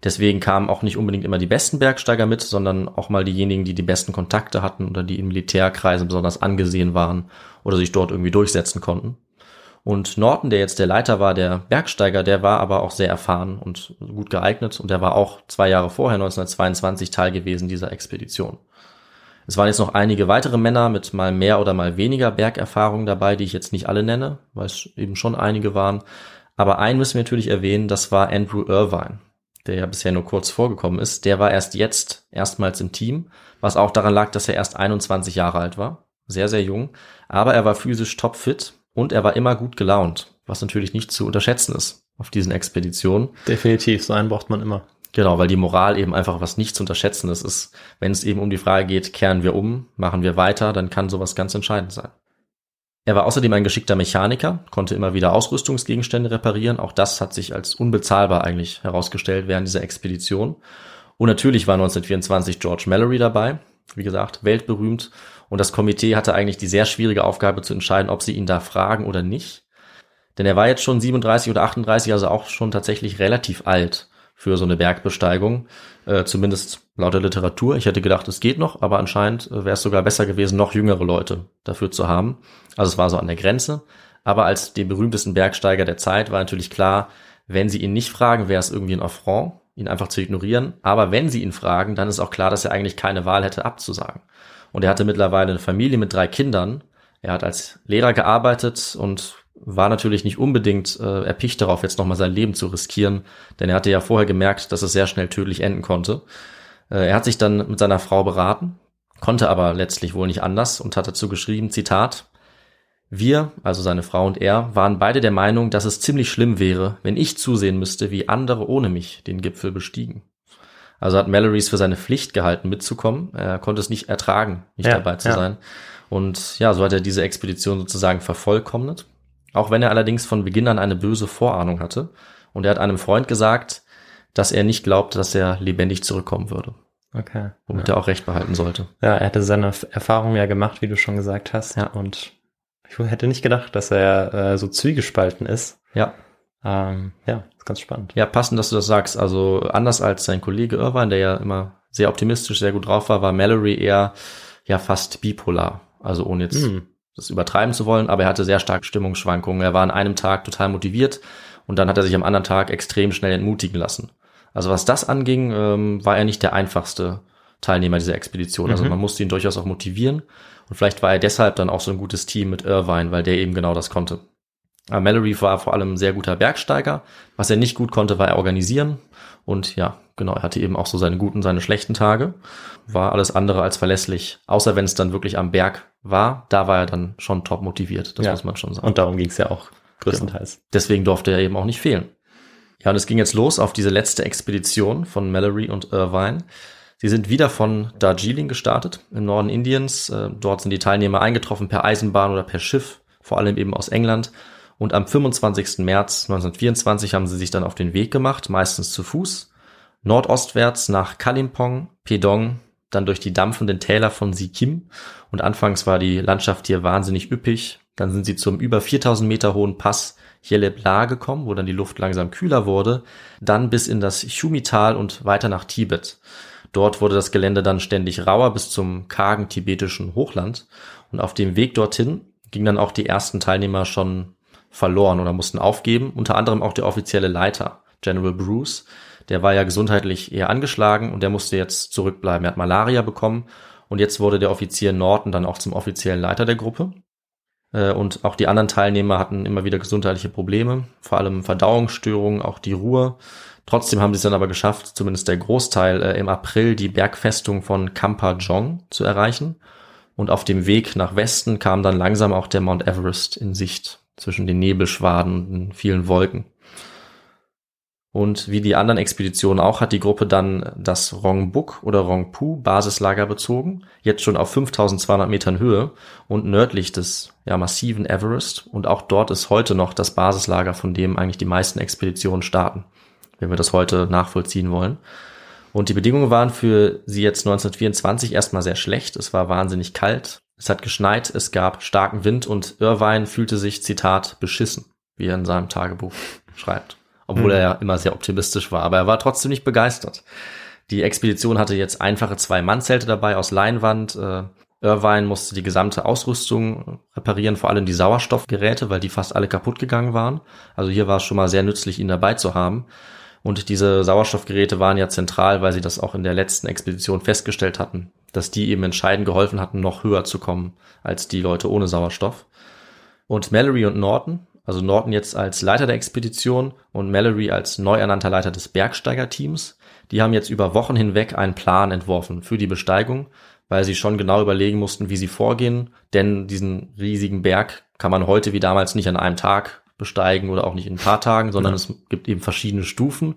Deswegen kamen auch nicht unbedingt immer die besten Bergsteiger mit, sondern auch mal diejenigen, die die besten Kontakte hatten oder die in Militärkreisen besonders angesehen waren oder sich dort irgendwie durchsetzen konnten. Und Norton, der jetzt der Leiter war, der Bergsteiger, der war aber auch sehr erfahren und gut geeignet und der war auch zwei Jahre vorher, 1922, Teil gewesen dieser Expedition. Es waren jetzt noch einige weitere Männer mit mal mehr oder mal weniger Bergerfahrung dabei, die ich jetzt nicht alle nenne, weil es eben schon einige waren. Aber einen müssen wir natürlich erwähnen, das war Andrew Irvine, der ja bisher nur kurz vorgekommen ist. Der war erst jetzt erstmals im Team, was auch daran lag, dass er erst 21 Jahre alt war. Sehr, sehr jung. Aber er war physisch topfit und er war immer gut gelaunt, was natürlich nicht zu unterschätzen ist auf diesen Expeditionen. Definitiv, so einen braucht man immer. Genau, weil die Moral eben einfach was nicht zu unterschätzen ist. ist. Wenn es eben um die Frage geht, kehren wir um, machen wir weiter, dann kann sowas ganz entscheidend sein. Er war außerdem ein geschickter Mechaniker, konnte immer wieder Ausrüstungsgegenstände reparieren. Auch das hat sich als unbezahlbar eigentlich herausgestellt während dieser Expedition. Und natürlich war 1924 George Mallory dabei, wie gesagt, weltberühmt. Und das Komitee hatte eigentlich die sehr schwierige Aufgabe zu entscheiden, ob sie ihn da fragen oder nicht. Denn er war jetzt schon 37 oder 38, also auch schon tatsächlich relativ alt für so eine Bergbesteigung, äh, zumindest laut der Literatur. Ich hätte gedacht, es geht noch, aber anscheinend äh, wäre es sogar besser gewesen, noch jüngere Leute dafür zu haben. Also es war so an der Grenze. Aber als den berühmtesten Bergsteiger der Zeit war natürlich klar, wenn sie ihn nicht fragen, wäre es irgendwie ein Affront, ihn einfach zu ignorieren. Aber wenn sie ihn fragen, dann ist auch klar, dass er eigentlich keine Wahl hätte abzusagen. Und er hatte mittlerweile eine Familie mit drei Kindern. Er hat als Lehrer gearbeitet und war natürlich nicht unbedingt äh, erpicht darauf, jetzt nochmal sein Leben zu riskieren, denn er hatte ja vorher gemerkt, dass es sehr schnell tödlich enden konnte. Äh, er hat sich dann mit seiner Frau beraten, konnte aber letztlich wohl nicht anders und hat dazu geschrieben, Zitat, wir, also seine Frau und er, waren beide der Meinung, dass es ziemlich schlimm wäre, wenn ich zusehen müsste, wie andere ohne mich den Gipfel bestiegen. Also hat Mallory's für seine Pflicht gehalten, mitzukommen. Er konnte es nicht ertragen, nicht ja, dabei zu ja. sein. Und ja, so hat er diese Expedition sozusagen vervollkommnet auch wenn er allerdings von Beginn an eine böse Vorahnung hatte. Und er hat einem Freund gesagt, dass er nicht glaubte, dass er lebendig zurückkommen würde. Okay. Womit ja. er auch recht behalten sollte. Ja, er hatte seine Erfahrung ja gemacht, wie du schon gesagt hast. Ja. Und ich hätte nicht gedacht, dass er äh, so zwiegespalten ist. Ja. Ähm, ja, ist ganz spannend. Ja, passend, dass du das sagst. Also anders als sein Kollege Irvine, der ja immer sehr optimistisch, sehr gut drauf war, war Mallory eher ja fast bipolar. Also ohne jetzt mm das übertreiben zu wollen, aber er hatte sehr starke Stimmungsschwankungen. Er war an einem Tag total motiviert und dann hat er sich am anderen Tag extrem schnell entmutigen lassen. Also was das anging, ähm, war er nicht der einfachste Teilnehmer dieser Expedition. Also mhm. man musste ihn durchaus auch motivieren. Und vielleicht war er deshalb dann auch so ein gutes Team mit Irvine, weil der eben genau das konnte. Aber Mallory war vor allem ein sehr guter Bergsteiger. Was er nicht gut konnte, war er organisieren. Und ja, genau, er hatte eben auch so seine guten, seine schlechten Tage. War alles andere als verlässlich. Außer wenn es dann wirklich am Berg war, da war er dann schon top motiviert. Das ja. muss man schon sagen. Und darum ging es ja auch größtenteils. Genau. Deswegen durfte er eben auch nicht fehlen. Ja, und es ging jetzt los auf diese letzte Expedition von Mallory und Irvine. Sie sind wieder von Darjeeling gestartet, im Norden Indiens. Äh, dort sind die Teilnehmer eingetroffen per Eisenbahn oder per Schiff, vor allem eben aus England. Und am 25. März 1924 haben sie sich dann auf den Weg gemacht, meistens zu Fuß, nordostwärts nach Kalimpong, Pedong, dann durch die dampfenden Täler von Sikkim. Und anfangs war die Landschaft hier wahnsinnig üppig. Dann sind sie zum über 4000 Meter hohen Pass Yelebla gekommen, wo dann die Luft langsam kühler wurde. Dann bis in das Chumital und weiter nach Tibet. Dort wurde das Gelände dann ständig rauer bis zum kargen tibetischen Hochland. Und auf dem Weg dorthin gingen dann auch die ersten Teilnehmer schon verloren oder mussten aufgeben. Unter anderem auch der offizielle Leiter, General Bruce. Der war ja gesundheitlich eher angeschlagen und der musste jetzt zurückbleiben. Er hat Malaria bekommen und jetzt wurde der Offizier Norton dann auch zum offiziellen Leiter der Gruppe. Äh, und auch die anderen Teilnehmer hatten immer wieder gesundheitliche Probleme, vor allem Verdauungsstörungen, auch die Ruhe. Trotzdem haben sie es dann aber geschafft, zumindest der Großteil, äh, im April die Bergfestung von Kampajong zu erreichen. Und auf dem Weg nach Westen kam dann langsam auch der Mount Everest in Sicht zwischen den Nebelschwaden und den vielen Wolken. Und wie die anderen Expeditionen auch hat die Gruppe dann das Rongbuk oder Rongpu Basislager bezogen, jetzt schon auf 5200 Metern Höhe und nördlich des ja, massiven Everest. Und auch dort ist heute noch das Basislager, von dem eigentlich die meisten Expeditionen starten, wenn wir das heute nachvollziehen wollen. Und die Bedingungen waren für sie jetzt 1924 erstmal sehr schlecht. Es war wahnsinnig kalt. Es hat geschneit, es gab starken Wind und Irvine fühlte sich, Zitat, beschissen, wie er in seinem Tagebuch schreibt. Obwohl mhm. er ja immer sehr optimistisch war, aber er war trotzdem nicht begeistert. Die Expedition hatte jetzt einfache Zwei-Mann-Zelte dabei aus Leinwand, äh, Irvine musste die gesamte Ausrüstung reparieren, vor allem die Sauerstoffgeräte, weil die fast alle kaputt gegangen waren. Also hier war es schon mal sehr nützlich, ihn dabei zu haben. Und diese Sauerstoffgeräte waren ja zentral, weil sie das auch in der letzten Expedition festgestellt hatten, dass die eben entscheidend geholfen hatten, noch höher zu kommen als die Leute ohne Sauerstoff. Und Mallory und Norton, also Norton jetzt als Leiter der Expedition und Mallory als neu ernannter Leiter des Bergsteigerteams, die haben jetzt über Wochen hinweg einen Plan entworfen für die Besteigung, weil sie schon genau überlegen mussten, wie sie vorgehen, denn diesen riesigen Berg kann man heute wie damals nicht an einem Tag besteigen oder auch nicht in ein paar Tagen, sondern ja. es gibt eben verschiedene Stufen,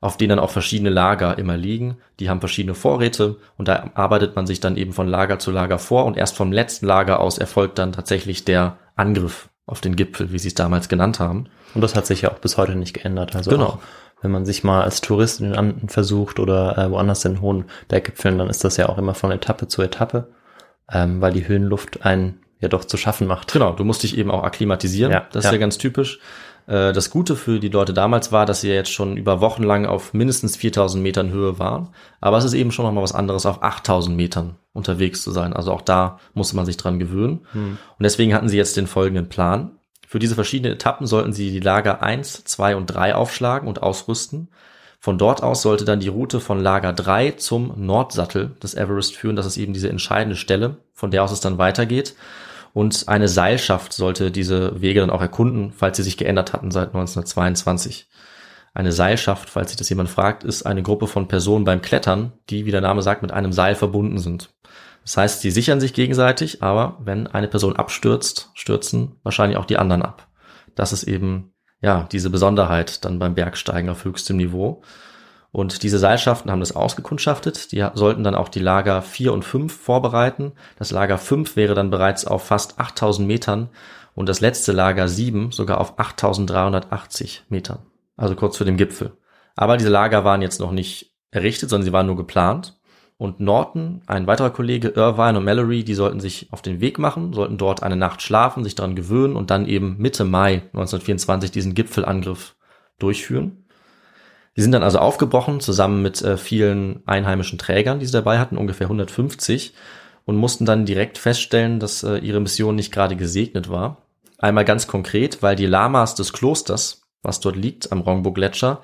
auf denen dann auch verschiedene Lager immer liegen. Die haben verschiedene Vorräte und da arbeitet man sich dann eben von Lager zu Lager vor und erst vom letzten Lager aus erfolgt dann tatsächlich der Angriff auf den Gipfel, wie sie es damals genannt haben. Und das hat sich ja auch bis heute nicht geändert. Also genau. Auch, wenn man sich mal als Tourist in den Anden versucht oder äh, woanders in hohen Berggipfeln, dann ist das ja auch immer von Etappe zu Etappe, ähm, weil die Höhenluft einen ja doch zu schaffen macht. Genau, du musst dich eben auch akklimatisieren. Ja, das ist ja. ja ganz typisch. Äh, das Gute für die Leute damals war, dass sie jetzt schon über Wochen lang auf mindestens 4000 Metern Höhe waren. Aber es ist eben schon nochmal was anderes, auf 8000 Metern unterwegs zu sein. Also auch da musste man sich dran gewöhnen. Hm. Und deswegen hatten sie jetzt den folgenden Plan. Für diese verschiedenen Etappen sollten sie die Lager 1, 2 und 3 aufschlagen und ausrüsten. Von dort aus sollte dann die Route von Lager 3 zum Nordsattel des Everest führen. Das ist eben diese entscheidende Stelle, von der aus es dann weitergeht. Und eine Seilschaft sollte diese Wege dann auch erkunden, falls sie sich geändert hatten seit 1922. Eine Seilschaft, falls sich das jemand fragt, ist eine Gruppe von Personen beim Klettern, die, wie der Name sagt, mit einem Seil verbunden sind. Das heißt, sie sichern sich gegenseitig, aber wenn eine Person abstürzt, stürzen wahrscheinlich auch die anderen ab. Das ist eben, ja, diese Besonderheit dann beim Bergsteigen auf höchstem Niveau. Und diese Seilschaften haben das ausgekundschaftet. Die sollten dann auch die Lager 4 und 5 vorbereiten. Das Lager 5 wäre dann bereits auf fast 8000 Metern und das letzte Lager 7 sogar auf 8380 Metern. Also kurz vor dem Gipfel. Aber diese Lager waren jetzt noch nicht errichtet, sondern sie waren nur geplant. Und Norton, ein weiterer Kollege, Irvine und Mallory, die sollten sich auf den Weg machen, sollten dort eine Nacht schlafen, sich daran gewöhnen und dann eben Mitte Mai 1924 diesen Gipfelangriff durchführen. Die sind dann also aufgebrochen, zusammen mit äh, vielen einheimischen Trägern, die sie dabei hatten, ungefähr 150, und mussten dann direkt feststellen, dass äh, ihre Mission nicht gerade gesegnet war. Einmal ganz konkret, weil die Lamas des Klosters, was dort liegt am Rongbo-Gletscher,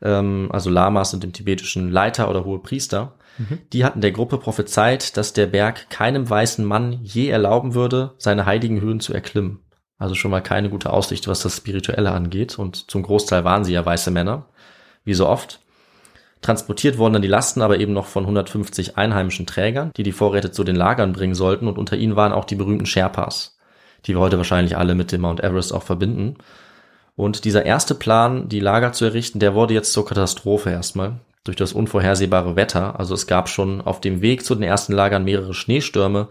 ähm, also Lamas sind im tibetischen Leiter oder hohe Priester, mhm. die hatten der Gruppe prophezeit, dass der Berg keinem weißen Mann je erlauben würde, seine heiligen Höhen zu erklimmen. Also schon mal keine gute Aussicht, was das Spirituelle angeht. Und zum Großteil waren sie ja weiße Männer wie so oft. Transportiert wurden dann die Lasten aber eben noch von 150 einheimischen Trägern, die die Vorräte zu den Lagern bringen sollten und unter ihnen waren auch die berühmten Sherpas, die wir heute wahrscheinlich alle mit dem Mount Everest auch verbinden. Und dieser erste Plan, die Lager zu errichten, der wurde jetzt zur Katastrophe erstmal durch das unvorhersehbare Wetter. Also es gab schon auf dem Weg zu den ersten Lagern mehrere Schneestürme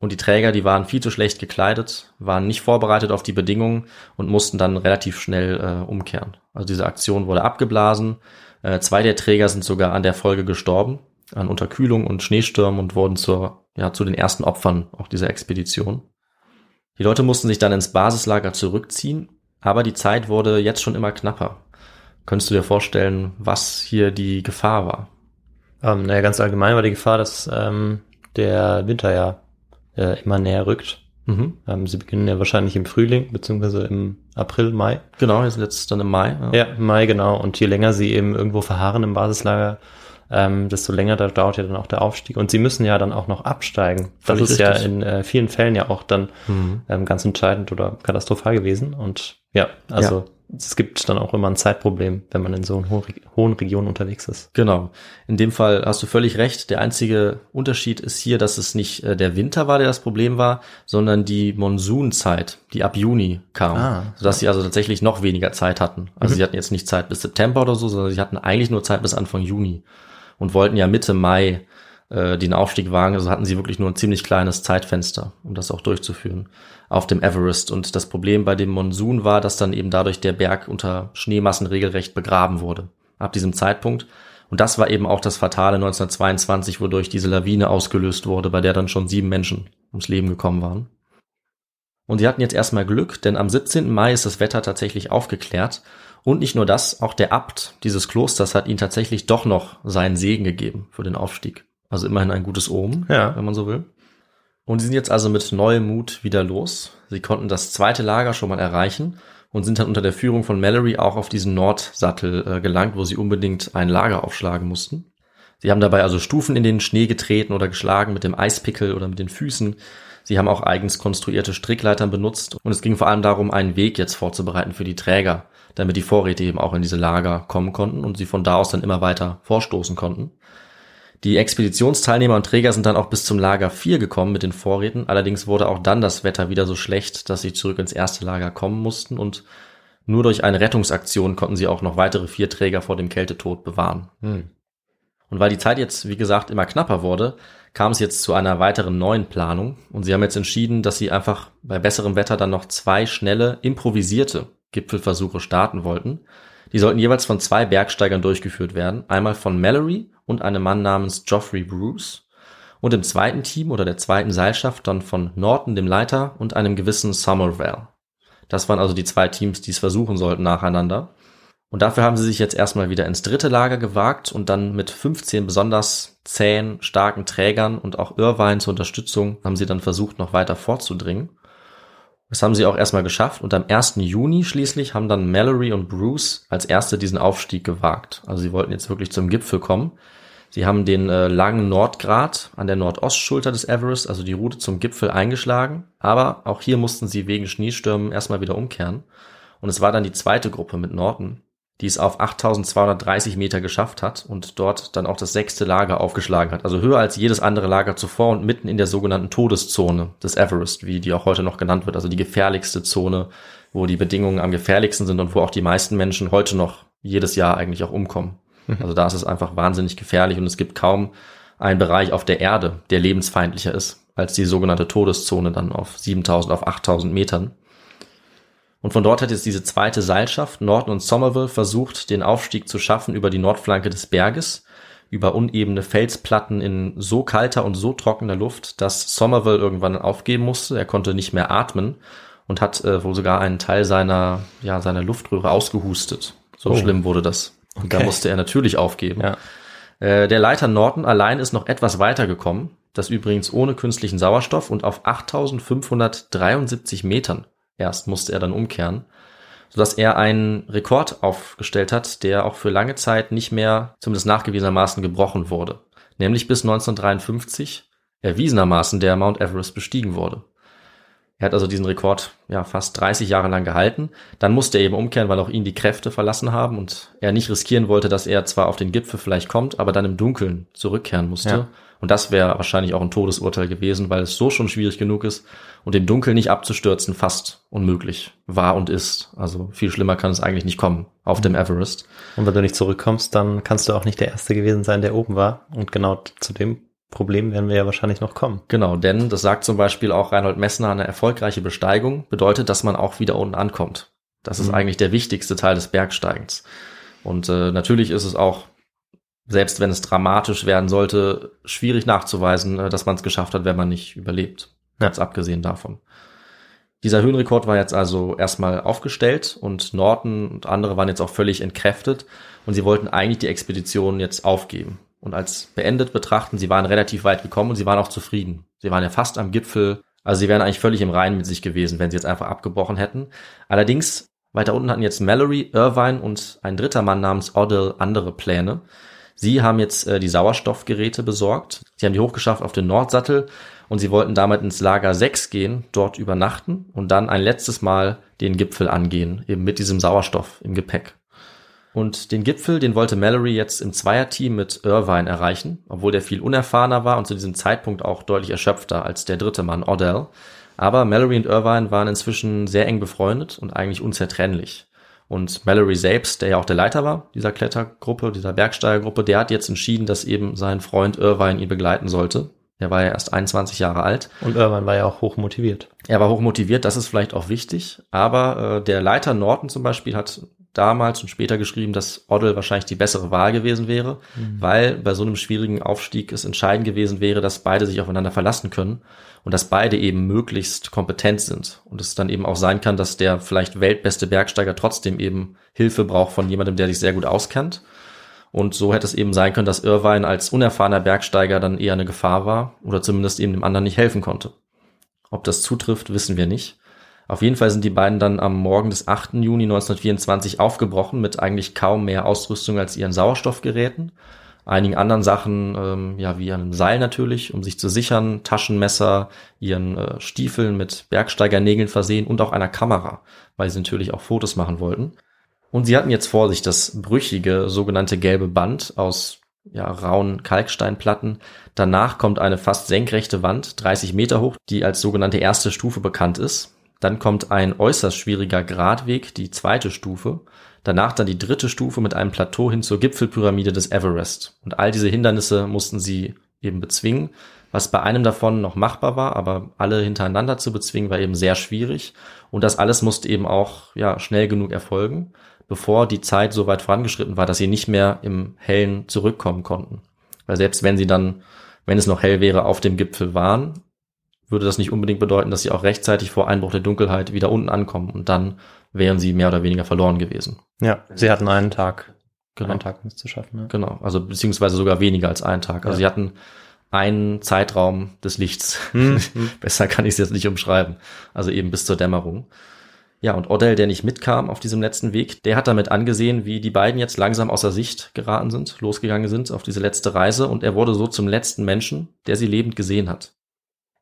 und die Träger, die waren viel zu schlecht gekleidet, waren nicht vorbereitet auf die Bedingungen und mussten dann relativ schnell äh, umkehren. Also diese Aktion wurde abgeblasen. Äh, zwei der Träger sind sogar an der Folge gestorben, an Unterkühlung und Schneestürmen und wurden zur, ja, zu den ersten Opfern auch dieser Expedition. Die Leute mussten sich dann ins Basislager zurückziehen, aber die Zeit wurde jetzt schon immer knapper. Könntest du dir vorstellen, was hier die Gefahr war? Ähm, naja, ganz allgemein war die Gefahr, dass ähm, der Winter ja äh, immer näher rückt. Mhm. Ähm, sie beginnen ja wahrscheinlich im Frühling, beziehungsweise im April, Mai. Genau, jetzt letztes dann im Mai. Ja. ja, im Mai, genau. Und je länger sie eben irgendwo verharren im Basislager, ähm, desto länger da dauert ja dann auch der Aufstieg. Und sie müssen ja dann auch noch absteigen. Das Völlig ist richtig. ja in äh, vielen Fällen ja auch dann mhm. ähm, ganz entscheidend oder katastrophal gewesen. Und ja, also ja es gibt dann auch immer ein Zeitproblem, wenn man in so einer hohen Region unterwegs ist. Genau. In dem Fall hast du völlig recht. Der einzige Unterschied ist hier, dass es nicht äh, der Winter war, der das Problem war, sondern die Monsunzeit, die ab Juni kam. Ah, sodass sie also tatsächlich noch weniger Zeit hatten. Also mhm. sie hatten jetzt nicht Zeit bis September oder so, sondern sie hatten eigentlich nur Zeit bis Anfang Juni und wollten ja Mitte Mai äh, den Aufstieg wagen. Also hatten sie wirklich nur ein ziemlich kleines Zeitfenster, um das auch durchzuführen auf dem Everest. Und das Problem bei dem Monsun war, dass dann eben dadurch der Berg unter Schneemassen regelrecht begraben wurde. Ab diesem Zeitpunkt. Und das war eben auch das Fatale 1922, wodurch diese Lawine ausgelöst wurde, bei der dann schon sieben Menschen ums Leben gekommen waren. Und sie hatten jetzt erstmal Glück, denn am 17. Mai ist das Wetter tatsächlich aufgeklärt. Und nicht nur das, auch der Abt dieses Klosters hat ihnen tatsächlich doch noch seinen Segen gegeben für den Aufstieg. Also immerhin ein gutes Omen, ja. wenn man so will. Und sie sind jetzt also mit neuem Mut wieder los. Sie konnten das zweite Lager schon mal erreichen und sind dann unter der Führung von Mallory auch auf diesen Nordsattel äh, gelangt, wo sie unbedingt ein Lager aufschlagen mussten. Sie haben dabei also Stufen in den Schnee getreten oder geschlagen mit dem Eispickel oder mit den Füßen. Sie haben auch eigens konstruierte Strickleitern benutzt und es ging vor allem darum, einen Weg jetzt vorzubereiten für die Träger, damit die Vorräte eben auch in diese Lager kommen konnten und sie von da aus dann immer weiter vorstoßen konnten. Die Expeditionsteilnehmer und Träger sind dann auch bis zum Lager 4 gekommen mit den Vorräten. Allerdings wurde auch dann das Wetter wieder so schlecht, dass sie zurück ins erste Lager kommen mussten und nur durch eine Rettungsaktion konnten sie auch noch weitere vier Träger vor dem Kältetod bewahren. Hm. Und weil die Zeit jetzt, wie gesagt, immer knapper wurde, kam es jetzt zu einer weiteren neuen Planung. Und sie haben jetzt entschieden, dass sie einfach bei besserem Wetter dann noch zwei schnelle, improvisierte Gipfelversuche starten wollten. Die sollten jeweils von zwei Bergsteigern durchgeführt werden. Einmal von Mallory und einem Mann namens Geoffrey Bruce. Und im zweiten Team oder der zweiten Seilschaft dann von Norton, dem Leiter, und einem gewissen Somerville. Das waren also die zwei Teams, die es versuchen sollten nacheinander. Und dafür haben sie sich jetzt erstmal wieder ins dritte Lager gewagt und dann mit 15 besonders zähen, starken Trägern und auch Irvine zur Unterstützung haben sie dann versucht, noch weiter vorzudringen. Das haben sie auch erstmal geschafft und am 1. Juni schließlich haben dann Mallory und Bruce als erste diesen Aufstieg gewagt. Also sie wollten jetzt wirklich zum Gipfel kommen. Sie haben den äh, langen Nordgrat an der Nordostschulter des Everest, also die Route zum Gipfel eingeschlagen, aber auch hier mussten sie wegen Schneestürmen erstmal wieder umkehren. Und es war dann die zweite Gruppe mit Norton, die es auf 8230 Meter geschafft hat und dort dann auch das sechste Lager aufgeschlagen hat. Also höher als jedes andere Lager zuvor und mitten in der sogenannten Todeszone des Everest, wie die auch heute noch genannt wird. Also die gefährlichste Zone, wo die Bedingungen am gefährlichsten sind und wo auch die meisten Menschen heute noch jedes Jahr eigentlich auch umkommen. Mhm. Also da ist es einfach wahnsinnig gefährlich und es gibt kaum einen Bereich auf der Erde, der lebensfeindlicher ist als die sogenannte Todeszone dann auf 7000, auf 8000 Metern. Und von dort hat jetzt diese zweite Seilschaft, Norton und Somerville, versucht, den Aufstieg zu schaffen über die Nordflanke des Berges, über unebene Felsplatten in so kalter und so trockener Luft, dass Somerville irgendwann aufgeben musste. Er konnte nicht mehr atmen und hat äh, wohl sogar einen Teil seiner, ja, seiner Luftröhre ausgehustet. So oh. schlimm wurde das. Und okay. da musste er natürlich aufgeben. Ja. Äh, der Leiter Norton allein ist noch etwas weiter gekommen. Das übrigens ohne künstlichen Sauerstoff und auf 8573 Metern erst musste er dann umkehren, sodass er einen Rekord aufgestellt hat, der auch für lange Zeit nicht mehr, zumindest nachgewiesenermaßen, gebrochen wurde. Nämlich bis 1953 erwiesenermaßen der Mount Everest bestiegen wurde. Er hat also diesen Rekord ja fast 30 Jahre lang gehalten. Dann musste er eben umkehren, weil auch ihn die Kräfte verlassen haben und er nicht riskieren wollte, dass er zwar auf den Gipfel vielleicht kommt, aber dann im Dunkeln zurückkehren musste. Ja. Und das wäre wahrscheinlich auch ein Todesurteil gewesen, weil es so schon schwierig genug ist und im Dunkeln nicht abzustürzen fast unmöglich war und ist. Also viel schlimmer kann es eigentlich nicht kommen auf dem Everest. Und wenn du nicht zurückkommst, dann kannst du auch nicht der Erste gewesen sein, der oben war. Und genau zu dem Problem werden wir ja wahrscheinlich noch kommen. Genau, denn das sagt zum Beispiel auch Reinhold Messner, eine erfolgreiche Besteigung bedeutet, dass man auch wieder unten ankommt. Das ist mhm. eigentlich der wichtigste Teil des Bergsteigens. Und äh, natürlich ist es auch, selbst wenn es dramatisch werden sollte, schwierig nachzuweisen, äh, dass man es geschafft hat, wenn man nicht überlebt. Ja. Ganz abgesehen davon. Dieser Höhenrekord war jetzt also erstmal aufgestellt und Norton und andere waren jetzt auch völlig entkräftet und sie wollten eigentlich die Expedition jetzt aufgeben und als beendet betrachten. Sie waren relativ weit gekommen und sie waren auch zufrieden. Sie waren ja fast am Gipfel. Also sie wären eigentlich völlig im Reinen mit sich gewesen, wenn sie jetzt einfach abgebrochen hätten. Allerdings, weiter unten hatten jetzt Mallory, Irvine und ein dritter Mann namens Odell andere Pläne. Sie haben jetzt äh, die Sauerstoffgeräte besorgt. Sie haben die hochgeschafft auf den Nordsattel und sie wollten damit ins Lager 6 gehen, dort übernachten und dann ein letztes Mal den Gipfel angehen, eben mit diesem Sauerstoff im Gepäck. Und den Gipfel, den wollte Mallory jetzt im Zweierteam mit Irvine erreichen, obwohl der viel unerfahrener war und zu diesem Zeitpunkt auch deutlich erschöpfter als der dritte Mann, Odell. Aber Mallory und Irvine waren inzwischen sehr eng befreundet und eigentlich unzertrennlich. Und Mallory selbst, der ja auch der Leiter war dieser Klettergruppe, dieser Bergsteigergruppe, der hat jetzt entschieden, dass eben sein Freund Irvine ihn begleiten sollte. Er war ja erst 21 Jahre alt. Und Irvine war ja auch hoch motiviert. Er war hoch motiviert, das ist vielleicht auch wichtig. Aber äh, der Leiter Norton zum Beispiel hat damals und später geschrieben, dass Oddle wahrscheinlich die bessere Wahl gewesen wäre, mhm. weil bei so einem schwierigen Aufstieg es entscheidend gewesen wäre, dass beide sich aufeinander verlassen können und dass beide eben möglichst kompetent sind. Und es dann eben auch sein kann, dass der vielleicht weltbeste Bergsteiger trotzdem eben Hilfe braucht von jemandem, der sich sehr gut auskennt. Und so hätte es eben sein können, dass Irvine als unerfahrener Bergsteiger dann eher eine Gefahr war oder zumindest eben dem anderen nicht helfen konnte. Ob das zutrifft, wissen wir nicht. Auf jeden Fall sind die beiden dann am Morgen des 8. Juni 1924 aufgebrochen mit eigentlich kaum mehr Ausrüstung als ihren Sauerstoffgeräten, einigen anderen Sachen, ähm, ja wie einem Seil natürlich, um sich zu sichern, Taschenmesser, ihren äh, Stiefeln mit Bergsteigernägeln versehen und auch einer Kamera, weil sie natürlich auch Fotos machen wollten. Und sie hatten jetzt vor sich das brüchige sogenannte gelbe Band aus ja, rauen Kalksteinplatten. Danach kommt eine fast senkrechte Wand, 30 Meter hoch, die als sogenannte erste Stufe bekannt ist. Dann kommt ein äußerst schwieriger Gradweg, die zweite Stufe. Danach dann die dritte Stufe mit einem Plateau hin zur Gipfelpyramide des Everest. Und all diese Hindernisse mussten sie eben bezwingen, was bei einem davon noch machbar war, aber alle hintereinander zu bezwingen war eben sehr schwierig. Und das alles musste eben auch ja, schnell genug erfolgen bevor die Zeit so weit vorangeschritten war, dass sie nicht mehr im Hellen zurückkommen konnten. Weil selbst wenn sie dann, wenn es noch hell wäre, auf dem Gipfel waren, würde das nicht unbedingt bedeuten, dass sie auch rechtzeitig vor Einbruch der Dunkelheit wieder unten ankommen und dann wären sie mehr oder weniger verloren gewesen. Ja, sie hatten einen Tag. Genau. Einen Tag, um es zu schaffen. Ja. Genau, also beziehungsweise sogar weniger als einen Tag. Also Ja. sie hatten einen Zeitraum des Lichts. Hm, <laughs> Besser kann ich es jetzt nicht umschreiben. Also eben bis zur Dämmerung. Ja, und Odell, der nicht mitkam auf diesem letzten Weg, der hat damit angesehen, wie die beiden jetzt langsam außer Sicht geraten sind, losgegangen sind auf diese letzte Reise und er wurde so zum letzten Menschen, der sie lebend gesehen hat.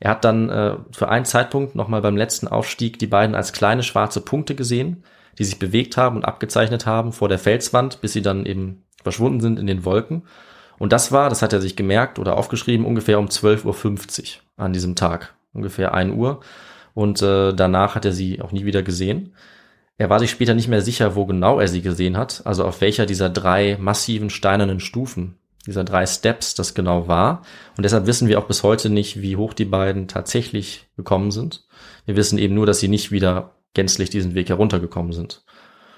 Er hat dann äh, für einen Zeitpunkt nochmal beim letzten Aufstieg die beiden als kleine schwarze Punkte gesehen, die sich bewegt haben und abgezeichnet haben vor der Felswand, bis sie dann eben verschwunden sind in den Wolken. Und das war, das hat er sich gemerkt oder aufgeschrieben, ungefähr um 12.50 Uhr an diesem Tag, ungefähr 1 Uhr und äh, danach hat er sie auch nie wieder gesehen. Er war sich später nicht mehr sicher, wo genau er sie gesehen hat, also auf welcher dieser drei massiven steinernen Stufen, dieser drei Steps das genau war. Und deshalb wissen wir auch bis heute nicht, wie hoch die beiden tatsächlich gekommen sind. Wir wissen eben nur, dass sie nicht wieder gänzlich diesen Weg heruntergekommen sind.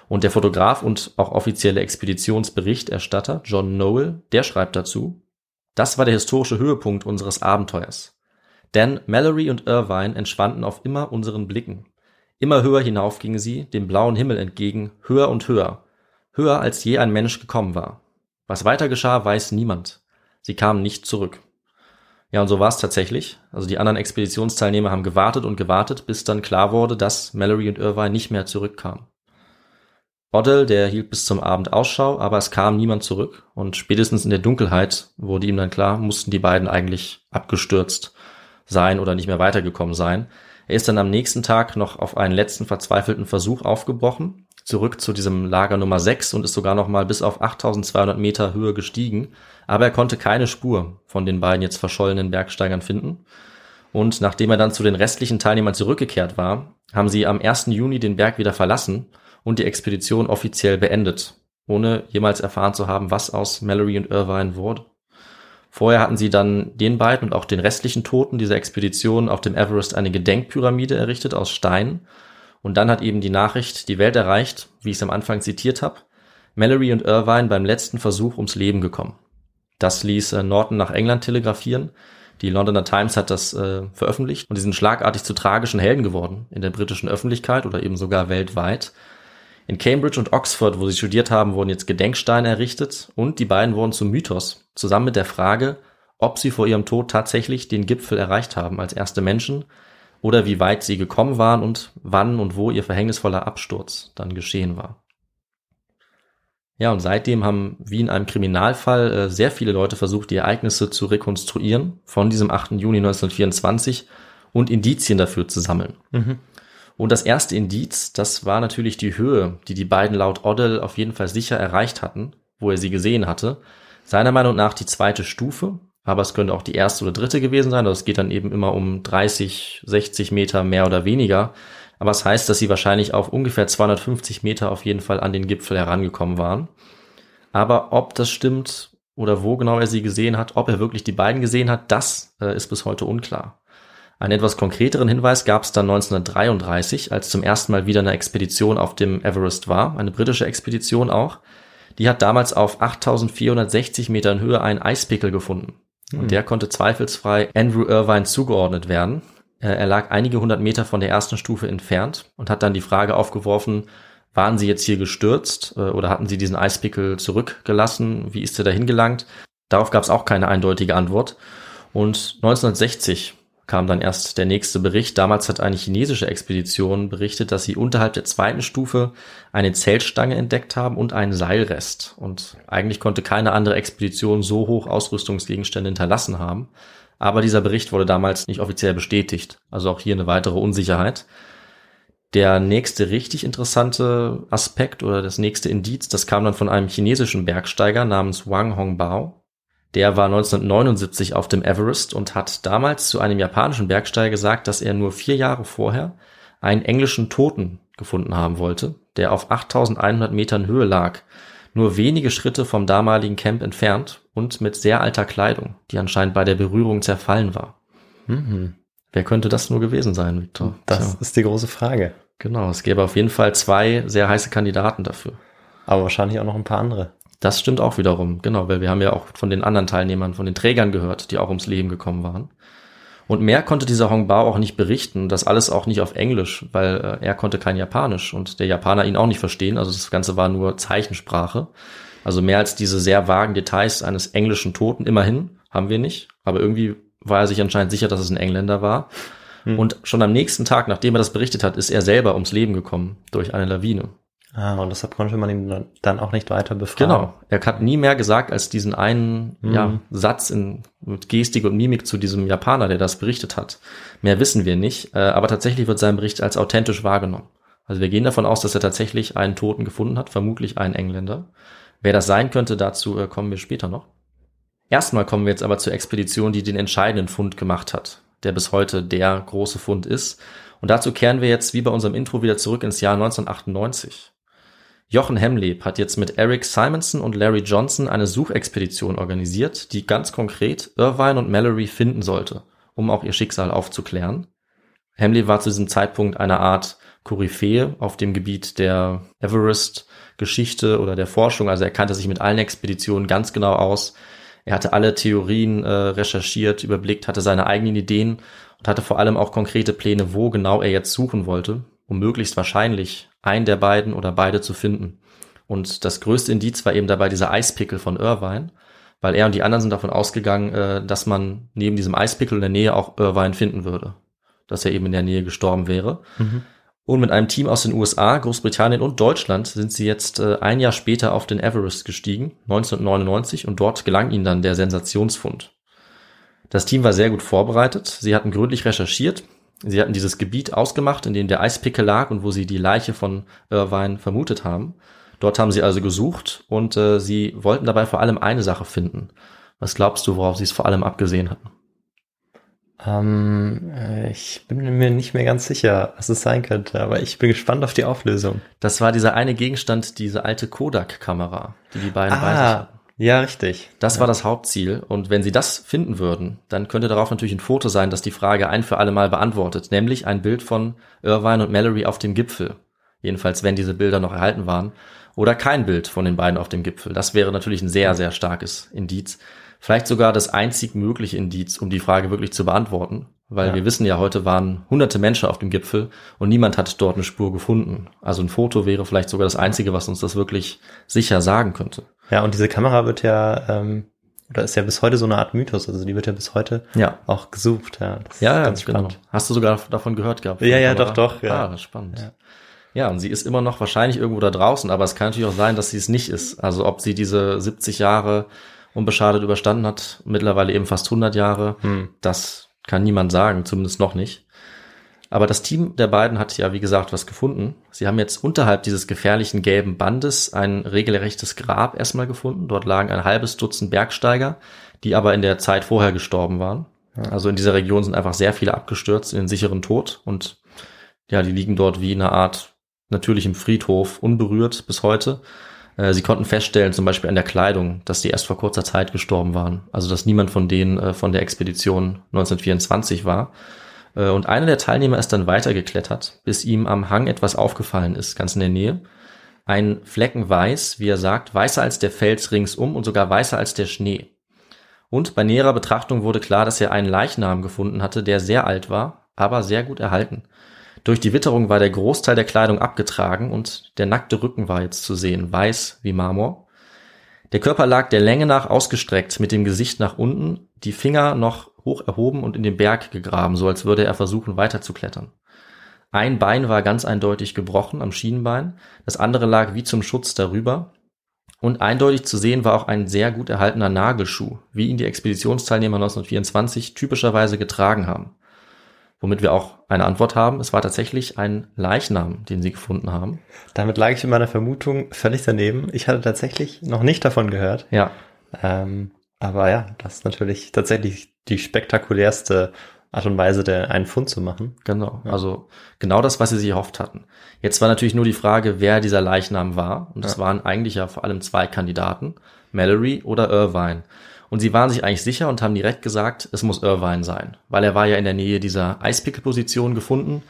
Und der Fotograf und auch offizielle Expeditionsberichterstatter John Noel, der schreibt dazu, das war der historische Höhepunkt unseres Abenteuers. Denn Mallory und Irvine entschwanden auf immer unseren Blicken. Immer höher hinauf gingen sie, dem blauen Himmel entgegen, höher und höher, höher als je ein Mensch gekommen war. Was weiter geschah, weiß niemand. Sie kamen nicht zurück. Ja, und so war es tatsächlich. Also die anderen Expeditionsteilnehmer haben gewartet und gewartet, bis dann klar wurde, dass Mallory und Irvine nicht mehr zurückkamen. Odell, der hielt bis zum Abend Ausschau, aber es kam niemand zurück und spätestens in der Dunkelheit wurde ihm dann klar, mussten die beiden eigentlich abgestürzt sein oder nicht mehr weitergekommen sein. Er ist dann am nächsten Tag noch auf einen letzten verzweifelten Versuch aufgebrochen, zurück zu diesem Lager Nummer 6 und ist sogar noch mal bis auf 8200 Meter Höhe gestiegen, aber er konnte keine Spur von den beiden jetzt verschollenen Bergsteigern finden. Und nachdem er dann zu den restlichen Teilnehmern zurückgekehrt war, haben sie am 1. Juni den Berg wieder verlassen und die Expedition offiziell beendet, ohne jemals erfahren zu haben, was aus Mallory und Irvine wurde. Vorher hatten sie dann den beiden und auch den restlichen Toten dieser Expedition auf dem Everest eine Gedenkpyramide errichtet aus Stein. Und dann hat eben die Nachricht die Welt erreicht, wie ich es am Anfang zitiert habe, Mallory und Irvine beim letzten Versuch ums Leben gekommen. Das ließ äh, Norton nach England telegrafieren. Die Londoner Times hat das äh, veröffentlicht und die sind schlagartig zu tragischen Helden geworden in der britischen Öffentlichkeit oder eben sogar weltweit. In Cambridge und Oxford, wo sie studiert haben, wurden jetzt Gedenksteine errichtet und die beiden wurden zum Mythos, zusammen mit der Frage, ob sie vor ihrem Tod tatsächlich den Gipfel erreicht haben als erste Menschen oder wie weit sie gekommen waren und wann und wo ihr verhängnisvoller Absturz dann geschehen war. Ja, und seitdem haben, wie in einem Kriminalfall, äh, sehr viele Leute versucht, die Ereignisse zu rekonstruieren von diesem 8. Juni 1924 und Indizien dafür zu sammeln. Mhm. Und das erste Indiz, das war natürlich die Höhe, die die beiden laut Odell auf jeden Fall sicher erreicht hatten, wo er sie gesehen hatte. Seiner Meinung nach die zweite Stufe, aber es könnte auch die erste oder dritte gewesen sein. Das geht dann eben immer um 30, 60 Meter mehr oder weniger. Aber es das heißt, dass sie wahrscheinlich auf ungefähr 250 Meter auf jeden Fall an den Gipfel herangekommen waren. Aber ob das stimmt oder wo genau er sie gesehen hat, ob er wirklich die beiden gesehen hat, das äh, ist bis heute unklar. Einen etwas konkreteren Hinweis gab es dann 1933, als zum ersten Mal wieder eine Expedition auf dem Everest war, eine britische Expedition auch. Die hat damals auf 8460 Metern Höhe einen Eispickel gefunden. Und Mhm. der konnte zweifelsfrei Andrew Irvine zugeordnet werden. Äh, Er lag einige hundert Meter von der ersten Stufe entfernt und hat dann die Frage aufgeworfen, Waren sie jetzt hier gestürzt äh, oder hatten sie diesen Eispickel zurückgelassen? Wie ist er dahin gelangt? Darauf gab es auch keine eindeutige Antwort. Und 1960 kam dann erst der nächste Bericht. Damals hat eine chinesische Expedition berichtet, dass sie unterhalb der zweiten Stufe eine Zeltstange entdeckt haben und einen Seilrest. Und eigentlich konnte keine andere Expedition so hoch Ausrüstungsgegenstände hinterlassen haben. Aber dieser Bericht wurde damals nicht offiziell bestätigt. Also auch hier eine weitere Unsicherheit. Der nächste richtig interessante Aspekt oder das nächste Indiz, das kam dann von einem chinesischen Bergsteiger namens Wang Hongbao. Der war 1979 auf dem Everest und hat damals zu einem japanischen Bergsteiger gesagt, dass er nur vier Jahre vorher einen englischen Toten gefunden haben wollte, der auf 8100 Metern Höhe lag, nur wenige Schritte vom damaligen Camp entfernt und mit sehr alter Kleidung, die anscheinend bei der Berührung zerfallen war. Mhm. Wer könnte das nur gewesen sein, Victor? Das Tja. ist die große Frage. Genau, es gäbe auf jeden Fall zwei sehr heiße Kandidaten dafür. Aber wahrscheinlich auch noch ein paar andere. Das stimmt auch wiederum, genau, weil wir haben ja auch von den anderen Teilnehmern, von den Trägern gehört, die auch ums Leben gekommen waren. Und mehr konnte dieser Hong Bao auch nicht berichten, das alles auch nicht auf Englisch, weil äh, er konnte kein Japanisch und der Japaner ihn auch nicht verstehen, also das Ganze war nur Zeichensprache. Also mehr als diese sehr vagen Details eines englischen Toten, immerhin, haben wir nicht, aber irgendwie war er sich anscheinend sicher, dass es ein Engländer war. Hm. Und schon am nächsten Tag, nachdem er das berichtet hat, ist er selber ums Leben gekommen durch eine Lawine. Ah, und deshalb konnte man ihn dann auch nicht weiter befragen. Genau. Er hat nie mehr gesagt als diesen einen mhm. ja, Satz in, mit Gestik und Mimik zu diesem Japaner, der das berichtet hat. Mehr wissen wir nicht, äh, aber tatsächlich wird sein Bericht als authentisch wahrgenommen. Also wir gehen davon aus, dass er tatsächlich einen Toten gefunden hat, vermutlich einen Engländer. Wer das sein könnte, dazu äh, kommen wir später noch. Erstmal kommen wir jetzt aber zur Expedition, die den entscheidenden Fund gemacht hat, der bis heute der große Fund ist. Und dazu kehren wir jetzt wie bei unserem Intro wieder zurück ins Jahr 1998. Jochen Hemleb hat jetzt mit Eric Simonson und Larry Johnson eine Suchexpedition organisiert, die ganz konkret Irvine und Mallory finden sollte, um auch ihr Schicksal aufzuklären. Hemleb war zu diesem Zeitpunkt eine Art Koryphäe auf dem Gebiet der Everest-Geschichte oder der Forschung. Also er kannte sich mit allen Expeditionen ganz genau aus. Er hatte alle Theorien äh, recherchiert, überblickt, hatte seine eigenen Ideen und hatte vor allem auch konkrete Pläne, wo genau er jetzt suchen wollte, um möglichst wahrscheinlich einen der beiden oder beide zu finden. Und das größte Indiz war eben dabei dieser Eispickel von Irvine, weil er und die anderen sind davon ausgegangen, äh, dass man neben diesem Eispickel in der Nähe auch Irvine finden würde, dass er eben in der Nähe gestorben wäre. Mhm. Und mit einem Team aus den USA, Großbritannien und Deutschland sind sie jetzt äh, ein Jahr später auf den Everest gestiegen, 1999, und dort gelang ihnen dann der Sensationsfund. Das Team war sehr gut vorbereitet. Sie hatten gründlich recherchiert, Sie hatten dieses Gebiet ausgemacht, in dem der Eispickel lag und wo sie die Leiche von Irvine vermutet haben. Dort haben sie also gesucht und äh, sie wollten dabei vor allem eine Sache finden. Was glaubst du, worauf sie es vor allem abgesehen hatten? Ähm, äh, ich bin mir nicht mehr ganz sicher, was es sein könnte, aber ich bin gespannt auf die Auflösung. Das war dieser eine Gegenstand, diese alte Kodak-Kamera, die die beiden ah, bei sich hatten. Ja, richtig. Das ja. war das Hauptziel. Und wenn sie das finden würden, dann könnte darauf natürlich ein Foto sein, das die Frage ein für alle Mal beantwortet, nämlich ein Bild von Irvine und Mallory auf dem Gipfel. Jedenfalls, wenn diese Bilder noch erhalten waren. Oder kein Bild von den beiden auf dem Gipfel. Das wäre natürlich ein sehr, sehr starkes Indiz. Vielleicht sogar das einzig mögliche Indiz, um die Frage wirklich zu beantworten. Weil ja. wir wissen ja, heute waren hunderte Menschen auf dem Gipfel und niemand hat dort eine Spur gefunden. Also ein Foto wäre vielleicht sogar das Einzige, was uns das wirklich sicher sagen könnte. Ja, und diese Kamera wird ja, ähm, oder ist ja bis heute so eine Art Mythos, also die wird ja bis heute ja. auch gesucht. Ja, ja, ganz genau. spannend. Hast du sogar davon gehört gehabt? Ja, ja, doch, doch. Ja. Ah, spannend. Ja. Ja, und sie ist immer noch wahrscheinlich irgendwo da draußen, aber es kann natürlich auch sein, dass sie es nicht ist. Also ob sie diese 70 Jahre unbeschadet überstanden hat, mittlerweile eben fast 100 Jahre, hm. das kann niemand sagen, zumindest noch nicht. Aber das Team der beiden hat ja, wie gesagt, was gefunden. Sie haben jetzt unterhalb dieses gefährlichen gelben Bandes ein regelrechtes Grab erstmal gefunden. Dort lagen ein halbes Dutzend Bergsteiger, die aber in der Zeit vorher gestorben waren. Also in dieser Region sind einfach sehr viele abgestürzt in den sicheren Tod und ja, die liegen dort wie in einer Art natürlichem Friedhof, unberührt bis heute. Äh, sie konnten feststellen, zum Beispiel an der Kleidung, dass die erst vor kurzer Zeit gestorben waren. Also dass niemand von denen äh, von der Expedition 1924 war. Äh, und einer der Teilnehmer ist dann weitergeklettert, bis ihm am Hang etwas aufgefallen ist, ganz in der Nähe. Ein Flecken weiß, wie er sagt, weißer als der Fels ringsum und sogar weißer als der Schnee. Und bei näherer Betrachtung wurde klar, dass er einen Leichnam gefunden hatte, der sehr alt war, aber sehr gut erhalten. Durch die Witterung war der Großteil der Kleidung abgetragen und der nackte Rücken war jetzt zu sehen, weiß wie Marmor. Der Körper lag der Länge nach ausgestreckt, mit dem Gesicht nach unten, die Finger noch hoch erhoben und in den Berg gegraben, so als würde er versuchen weiterzuklettern. Ein Bein war ganz eindeutig gebrochen am Schienenbein, das andere lag wie zum Schutz darüber. Und eindeutig zu sehen war auch ein sehr gut erhaltener Nagelschuh, wie ihn die Expeditionsteilnehmer 1924 typischerweise getragen haben womit wir auch eine Antwort haben. Es war tatsächlich ein Leichnam, den sie gefunden haben. Damit lag ich in meiner Vermutung völlig daneben. Ich hatte tatsächlich noch nicht davon gehört. Ja. Ähm, aber ja, das ist natürlich tatsächlich die spektakulärste Art und Weise, der einen Fund zu machen. Genau. Ja. Also genau das, was sie sich erhofft hatten. Jetzt war natürlich nur die Frage, wer dieser Leichnam war. Und das ja. waren eigentlich ja vor allem zwei Kandidaten, Mallory oder Irvine. Und sie waren sich eigentlich sicher und haben direkt gesagt, es muss Irvine sein, weil er war ja in der Nähe dieser Eispickel-Position gefunden.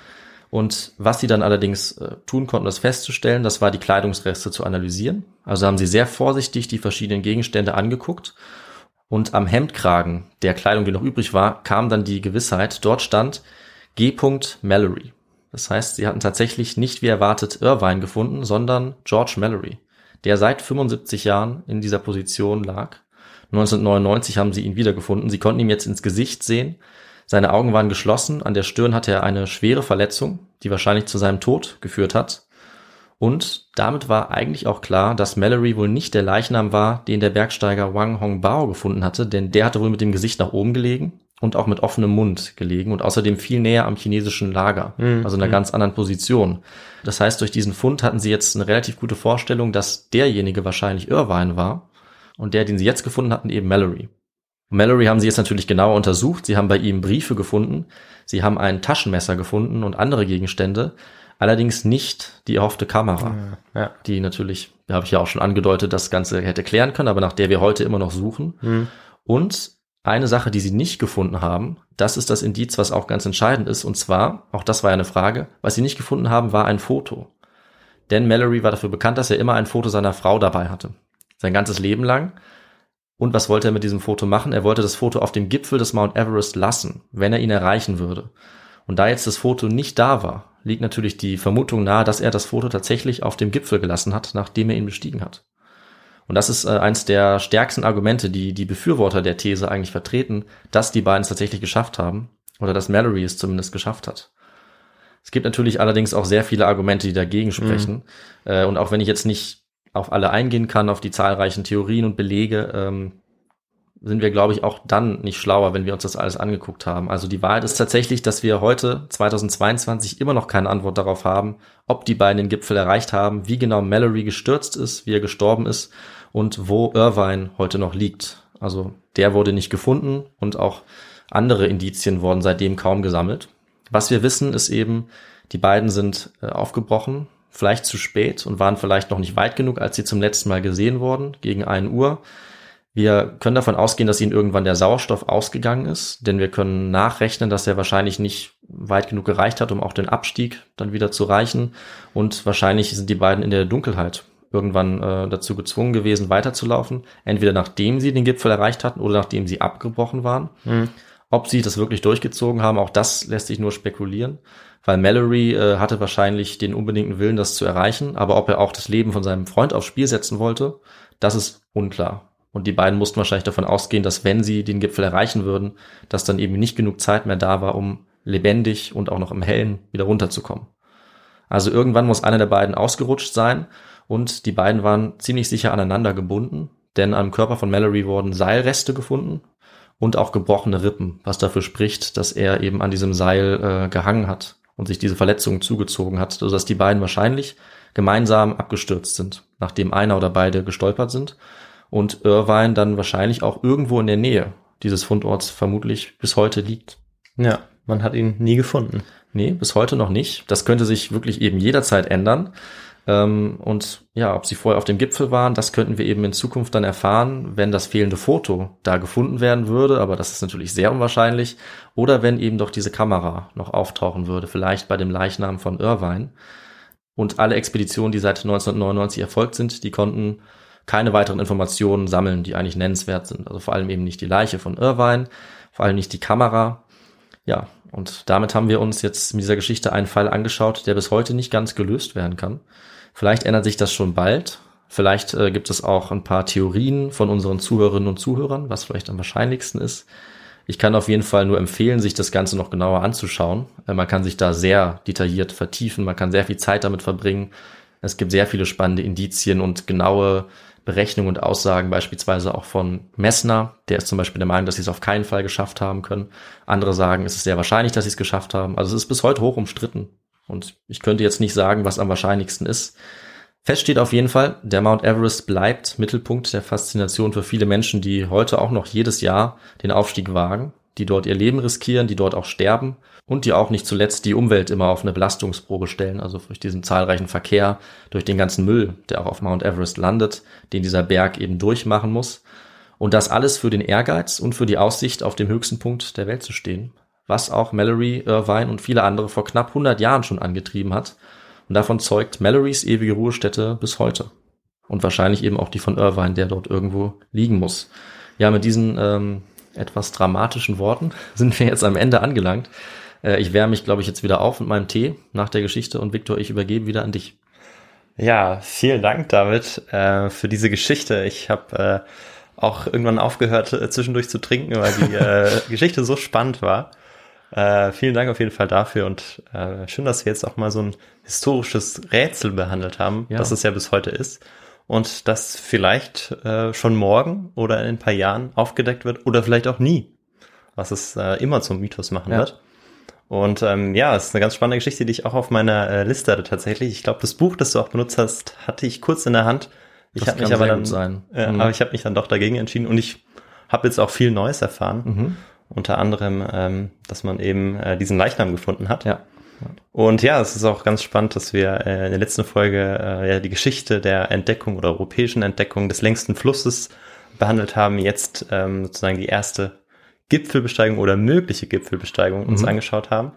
Und was sie dann allerdings äh, tun konnten, das festzustellen, das war die Kleidungsreste zu analysieren. Also haben sie sehr vorsichtig die verschiedenen Gegenstände angeguckt. Und am Hemdkragen der Kleidung, die noch übrig war, kam dann die Gewissheit, dort stand G. Mallory. Das heißt, sie hatten tatsächlich nicht wie erwartet Irvine gefunden, sondern George Mallory, der seit 75 Jahren in dieser Position lag 1999 haben sie ihn wiedergefunden. Sie konnten ihm jetzt ins Gesicht sehen. Seine Augen waren geschlossen. An der Stirn hatte er eine schwere Verletzung, die wahrscheinlich zu seinem Tod geführt hat. Und damit war eigentlich auch klar, dass Mallory wohl nicht der Leichnam war, den der Bergsteiger Wang Hongbao gefunden hatte, denn der hatte wohl mit dem Gesicht nach oben gelegen und auch mit offenem Mund gelegen und außerdem viel näher am chinesischen Lager, mhm. also in einer mhm. ganz anderen Position. Das heißt, durch diesen Fund hatten sie jetzt eine relativ gute Vorstellung, dass derjenige wahrscheinlich Irvine war und der, den sie jetzt gefunden hatten, eben Mallory. Und Mallory haben sie jetzt natürlich genauer untersucht. Sie haben bei ihm Briefe gefunden. Sie haben ein Taschenmesser gefunden und andere Gegenstände. Allerdings nicht die erhoffte Kamera, ja, ja. die natürlich, da habe ich ja auch schon angedeutet, das Ganze hätte klären können, aber nach der wir heute immer noch suchen. Mhm. Und eine Sache, die sie nicht gefunden haben, das ist das Indiz, was auch ganz entscheidend ist. Und zwar, auch das war ja eine Frage, was sie nicht gefunden haben, war ein Foto. Denn Mallory war dafür bekannt, dass er immer ein Foto seiner Frau dabei hatte sein ganzes Leben lang. Und was wollte er mit diesem Foto machen? Er wollte das Foto auf dem Gipfel des Mount Everest lassen, wenn er ihn erreichen würde. Und da jetzt das Foto nicht da war, liegt natürlich die Vermutung nahe, dass er das Foto tatsächlich auf dem Gipfel gelassen hat, nachdem er ihn bestiegen hat. Und das ist äh, eins der stärksten Argumente, die die Befürworter der These eigentlich vertreten, dass die beiden es tatsächlich geschafft haben oder dass Mallory es zumindest geschafft hat. Es gibt natürlich allerdings auch sehr viele Argumente, die dagegen sprechen. Mhm. Äh, und auch wenn ich jetzt nicht auf alle eingehen kann, auf die zahlreichen Theorien und Belege, ähm, sind wir, glaube ich, auch dann nicht schlauer, wenn wir uns das alles angeguckt haben. Also die Wahrheit ist tatsächlich, dass wir heute, 2022, immer noch keine Antwort darauf haben, ob die beiden den Gipfel erreicht haben, wie genau Mallory gestürzt ist, wie er gestorben ist und wo Irvine heute noch liegt. Also der wurde nicht gefunden und auch andere Indizien wurden seitdem kaum gesammelt. Was wir wissen, ist eben, die beiden sind äh, aufgebrochen, vielleicht zu spät und waren vielleicht noch nicht weit genug, als sie zum letzten Mal gesehen wurden, gegen 1 Uhr. Wir können davon ausgehen, dass ihnen irgendwann der Sauerstoff ausgegangen ist, denn wir können nachrechnen, dass er wahrscheinlich nicht weit genug gereicht hat, um auch den Abstieg dann wieder zu reichen. Und wahrscheinlich sind die beiden in der Dunkelheit irgendwann äh, dazu gezwungen gewesen, weiterzulaufen. Entweder nachdem sie den Gipfel erreicht hatten oder nachdem sie abgebrochen waren. Mhm. Ob sie das wirklich durchgezogen haben, auch das lässt sich nur spekulieren weil Mallory äh, hatte wahrscheinlich den unbedingten Willen, das zu erreichen, aber ob er auch das Leben von seinem Freund aufs Spiel setzen wollte, das ist unklar. Und die beiden mussten wahrscheinlich davon ausgehen, dass wenn sie den Gipfel erreichen würden, dass dann eben nicht genug Zeit mehr da war, um lebendig und auch noch im Hellen wieder runterzukommen. Also irgendwann muss einer der beiden ausgerutscht sein und die beiden waren ziemlich sicher aneinander gebunden, denn am Körper von Mallory wurden Seilreste gefunden und auch gebrochene Rippen, was dafür spricht, dass er eben an diesem Seil äh, gehangen hat und sich diese Verletzung zugezogen hat, sodass die beiden wahrscheinlich gemeinsam abgestürzt sind, nachdem einer oder beide gestolpert sind und Irvine dann wahrscheinlich auch irgendwo in der Nähe dieses Fundorts vermutlich bis heute liegt. Ja, man hat ihn nie gefunden. Nee, bis heute noch nicht. Das könnte sich wirklich eben jederzeit ändern. Ähm, und ja, ob sie vorher auf dem Gipfel waren, das könnten wir eben in Zukunft dann erfahren, wenn das fehlende Foto da gefunden werden würde, aber das ist natürlich sehr unwahrscheinlich, oder wenn eben doch diese Kamera noch auftauchen würde, vielleicht bei dem Leichnam von Irvine. Und alle Expeditionen, die seit 1999 erfolgt sind, die konnten keine weiteren Informationen sammeln, die eigentlich nennenswert sind. Also vor allem eben nicht die Leiche von Irvine, vor allem nicht die Kamera. Ja, und damit haben wir uns jetzt mit dieser Geschichte einen Fall angeschaut, der bis heute nicht ganz gelöst werden kann. Vielleicht ändert sich das schon bald. Vielleicht äh, gibt es auch ein paar Theorien von unseren Zuhörerinnen und Zuhörern, was vielleicht am wahrscheinlichsten ist. Ich kann auf jeden Fall nur empfehlen, sich das Ganze noch genauer anzuschauen. Äh, man kann sich da sehr detailliert vertiefen, man kann sehr viel Zeit damit verbringen. Es gibt sehr viele spannende Indizien und genaue Berechnungen und Aussagen, beispielsweise auch von Messner. Der ist zum Beispiel der Meinung, dass sie es auf keinen Fall geschafft haben können. Andere sagen, es ist sehr wahrscheinlich, dass sie es geschafft haben. Also es ist bis heute hoch umstritten. Und ich könnte jetzt nicht sagen, was am wahrscheinlichsten ist. Fest steht auf jeden Fall, der Mount Everest bleibt Mittelpunkt der Faszination für viele Menschen, die heute auch noch jedes Jahr den Aufstieg wagen, die dort ihr Leben riskieren, die dort auch sterben und die auch nicht zuletzt die Umwelt immer auf eine Belastungsprobe stellen, also durch diesen zahlreichen Verkehr, durch den ganzen Müll, der auch auf Mount Everest landet, den dieser Berg eben durchmachen muss. Und das alles für den Ehrgeiz und für die Aussicht, auf dem höchsten Punkt der Welt zu stehen, was auch Mallory Irvine und viele andere vor knapp 100 Jahren schon angetrieben hat und davon zeugt Mallorys ewige Ruhestätte bis heute. Und wahrscheinlich eben auch die von Irvine, der dort irgendwo liegen muss. Ja, mit diesen ähm, etwas dramatischen Worten <laughs> sind wir jetzt am Ende angelangt. Äh, ich wärme mich, glaube ich, jetzt wieder auf mit meinem Tee nach der Geschichte und Viktor, ich übergebe wieder an dich. Ja, vielen Dank, David, äh, für diese Geschichte. Ich habe äh, auch irgendwann aufgehört, äh, zwischendurch zu trinken, weil die äh, <laughs> Geschichte so spannend war. Äh, vielen Dank auf jeden Fall dafür und äh, schön, dass wir jetzt auch mal so ein historisches Rätsel behandelt haben, ja. das es ja bis heute ist und das vielleicht äh, schon morgen oder in ein paar Jahren aufgedeckt wird oder vielleicht auch nie, was es äh, immer zum Mythos machen ja. wird. Und ähm, ja, es ist eine ganz spannende Geschichte, die ich auch auf meiner äh, Liste hatte tatsächlich. Ich glaube, das Buch, das du auch benutzt hast, hatte ich kurz in der Hand. Ich habe mich aber dann, mhm. aber ich habe mich dann doch dagegen entschieden und ich habe jetzt auch viel Neues erfahren. Mhm. Unter anderem, ähm, dass man eben äh, diesen Leichnam gefunden hat. Ja. Und ja, es ist auch ganz spannend, dass wir äh, in der letzten Folge äh, ja die Geschichte der Entdeckung oder europäischen Entdeckung des längsten Flusses behandelt haben. Jetzt ähm, sozusagen die erste Gipfelbesteigung oder mögliche Gipfelbesteigung uns mhm. angeschaut haben.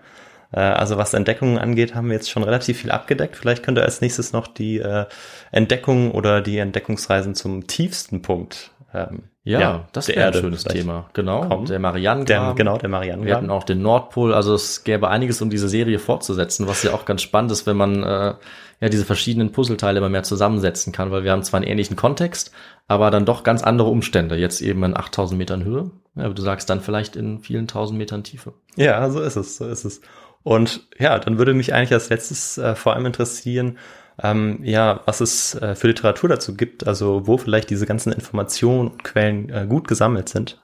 Äh, also was Entdeckungen angeht, haben wir jetzt schon relativ viel abgedeckt. Vielleicht könnte als nächstes noch die äh, Entdeckung oder die Entdeckungsreisen zum tiefsten Punkt ähm, ja, ja, das wäre ein schönes Thema. Genau, kommen. der Marianengraben. genau, der Marianengraben. Wir hatten auch den Nordpol. Also es gäbe einiges, um diese Serie fortzusetzen, was ja auch ganz spannend ist, wenn man äh, ja diese verschiedenen Puzzleteile immer mehr zusammensetzen kann, weil wir haben zwar einen ähnlichen Kontext, aber dann doch ganz andere Umstände. Jetzt eben in 8000 Metern Höhe, ja, aber du sagst dann vielleicht in vielen tausend Metern Tiefe. Ja, so ist es, so ist es. Und ja, dann würde mich eigentlich als letztes äh, vor allem interessieren, ähm, ja, was es äh, für Literatur dazu gibt, also wo vielleicht diese ganzen Informationen und Quellen äh, gut gesammelt sind.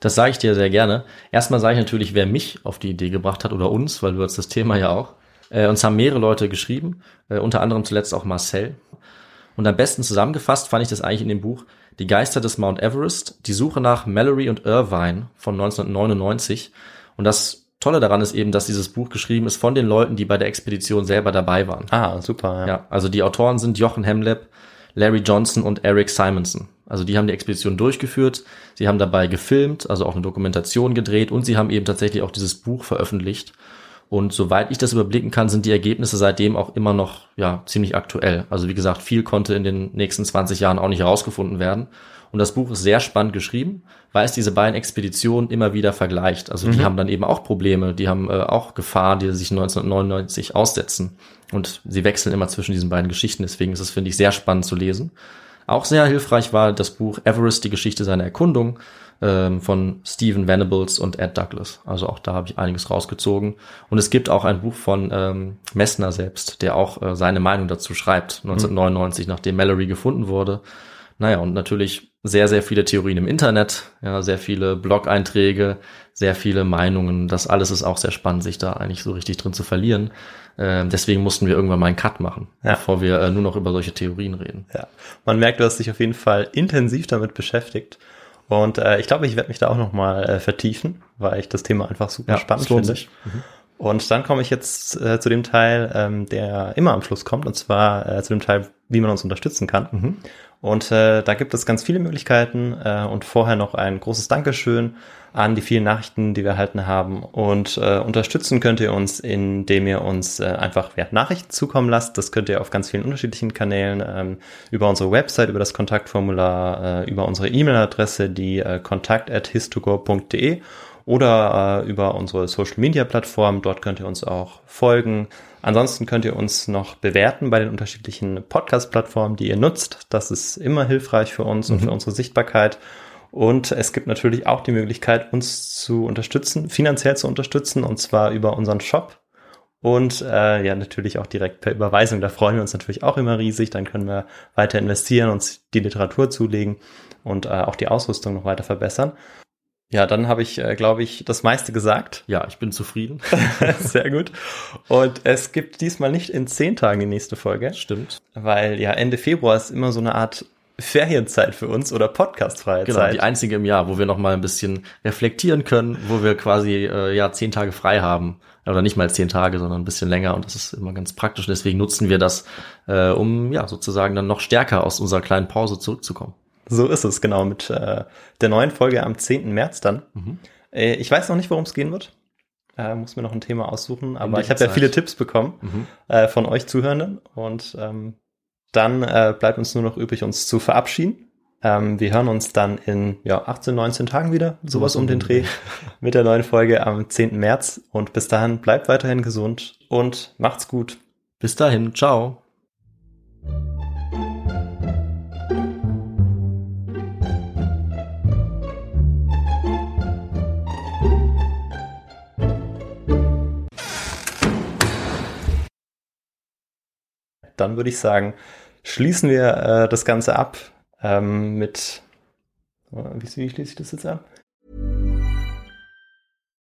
Das sage ich dir sehr gerne. Erstmal sage ich natürlich, wer mich auf die Idee gebracht hat oder uns, weil du hast das Thema ja auch. Äh, uns haben mehrere Leute geschrieben, äh, unter anderem zuletzt auch Marcel. Und am besten zusammengefasst fand ich das eigentlich in dem Buch Die Geister des Mount Everest, die Suche nach Mallory und Irvine von 1999. Und das Tolle daran ist eben, dass dieses Buch geschrieben ist von den Leuten, die bei der Expedition selber dabei waren. Ah, super. Ja, ja also die Autoren sind Jochen Hemleb, Larry Johnson und Eric Simonson. Also die haben die Expedition durchgeführt, sie haben dabei gefilmt, also auch eine Dokumentation gedreht und sie haben eben tatsächlich auch dieses Buch veröffentlicht. Und soweit ich das überblicken kann, sind die Ergebnisse seitdem auch immer noch ja ziemlich aktuell. Also wie gesagt, viel konnte in den nächsten 20 Jahren auch nicht herausgefunden werden. Und das Buch ist sehr spannend geschrieben, weil es diese beiden Expeditionen immer wieder vergleicht. Also die mhm. haben dann eben auch Probleme, die haben äh, auch Gefahr, die sich 1999 aussetzen. Und sie wechseln immer zwischen diesen beiden Geschichten. Deswegen ist es, finde ich, sehr spannend zu lesen. Auch sehr hilfreich war das Buch Everest, die Geschichte seiner Erkundung ähm, von Stephen Venables und Ed Douglas. Also auch da habe ich einiges rausgezogen. Und es gibt auch ein Buch von ähm, Messner selbst, der auch äh, seine Meinung dazu schreibt, 1999, mhm. nachdem Mallory gefunden wurde. Naja, und natürlich sehr, sehr viele Theorien im Internet, ja, sehr viele Blog-Einträge, sehr viele Meinungen. Das alles ist auch sehr spannend, sich da eigentlich so richtig drin zu verlieren. Äh, deswegen mussten wir irgendwann mal einen Cut machen, ja. bevor wir äh, nur noch über solche Theorien reden. Ja, man merkt, du hast dich auf jeden Fall intensiv damit beschäftigt. Und äh, ich glaube, ich werde mich da auch noch mal äh, vertiefen, weil ich das Thema einfach super ja, spannend finde. Mhm. Und dann komme ich jetzt äh, zu dem Teil, ähm, der immer am Schluss kommt, und zwar äh, zu dem Teil, wie man uns unterstützen kann. Mhm. Und äh, da gibt es ganz viele Möglichkeiten äh, und vorher noch ein großes Dankeschön an die vielen Nachrichten, die wir erhalten haben. Und äh, unterstützen könnt ihr uns, indem ihr uns äh, einfach ja, Nachrichten zukommen lasst. Das könnt ihr auf ganz vielen unterschiedlichen Kanälen, ähm, über unsere Website, über das Kontaktformular, äh, über unsere E-Mail-Adresse, die äh, kontakt.histogo.de oder äh, über unsere Social Media Plattform. Dort könnt ihr uns auch folgen. Ansonsten könnt ihr uns noch bewerten bei den unterschiedlichen Podcast-Plattformen, die ihr nutzt. Das ist immer hilfreich für uns mhm. und für unsere Sichtbarkeit. Und es gibt natürlich auch die Möglichkeit, uns zu unterstützen, finanziell zu unterstützen, und zwar über unseren Shop. Und äh, ja, natürlich auch direkt per Überweisung. Da freuen wir uns natürlich auch immer riesig. Dann können wir weiter investieren, uns die Literatur zulegen und äh, auch die Ausrüstung noch weiter verbessern. Ja, dann habe ich, äh, glaube ich, das meiste gesagt. <laughs> Ja, ich bin zufrieden. <laughs> Sehr gut. Und es gibt diesmal nicht in zehn Tagen die nächste Folge. Stimmt. Weil ja Ende Februar ist immer so eine Art Ferienzeit für uns oder podcastfreie genau, Zeit. die einzige im Jahr, wo wir noch mal ein bisschen reflektieren können, wo wir quasi äh, ja zehn Tage frei haben oder nicht mal zehn Tage, sondern ein bisschen länger und das ist immer ganz praktisch. Und deswegen nutzen wir das, äh, um ja sozusagen dann noch stärker aus unserer kleinen Pause zurückzukommen. So ist es genau mit äh, der neuen Folge am 10. März dann. Mhm. Äh, ich weiß noch nicht, worum es gehen wird. Äh, muss mir noch ein Thema aussuchen, aber ich habe ja viele Tipps bekommen mhm. äh, von euch Zuhörenden und ähm, dann äh, bleibt uns nur noch übrig, uns zu verabschieden. Ähm, wir hören uns dann in ja, 18, 19 Tagen wieder, sowas um den Dreh, <laughs> mit der neuen Folge am 10. März. Und bis dahin bleibt weiterhin gesund und macht's gut. Bis dahin, ciao. Dann würde ich sagen, schließen wir äh, das Ganze ab ähm, mit, wie, wie schließe ich das jetzt ab?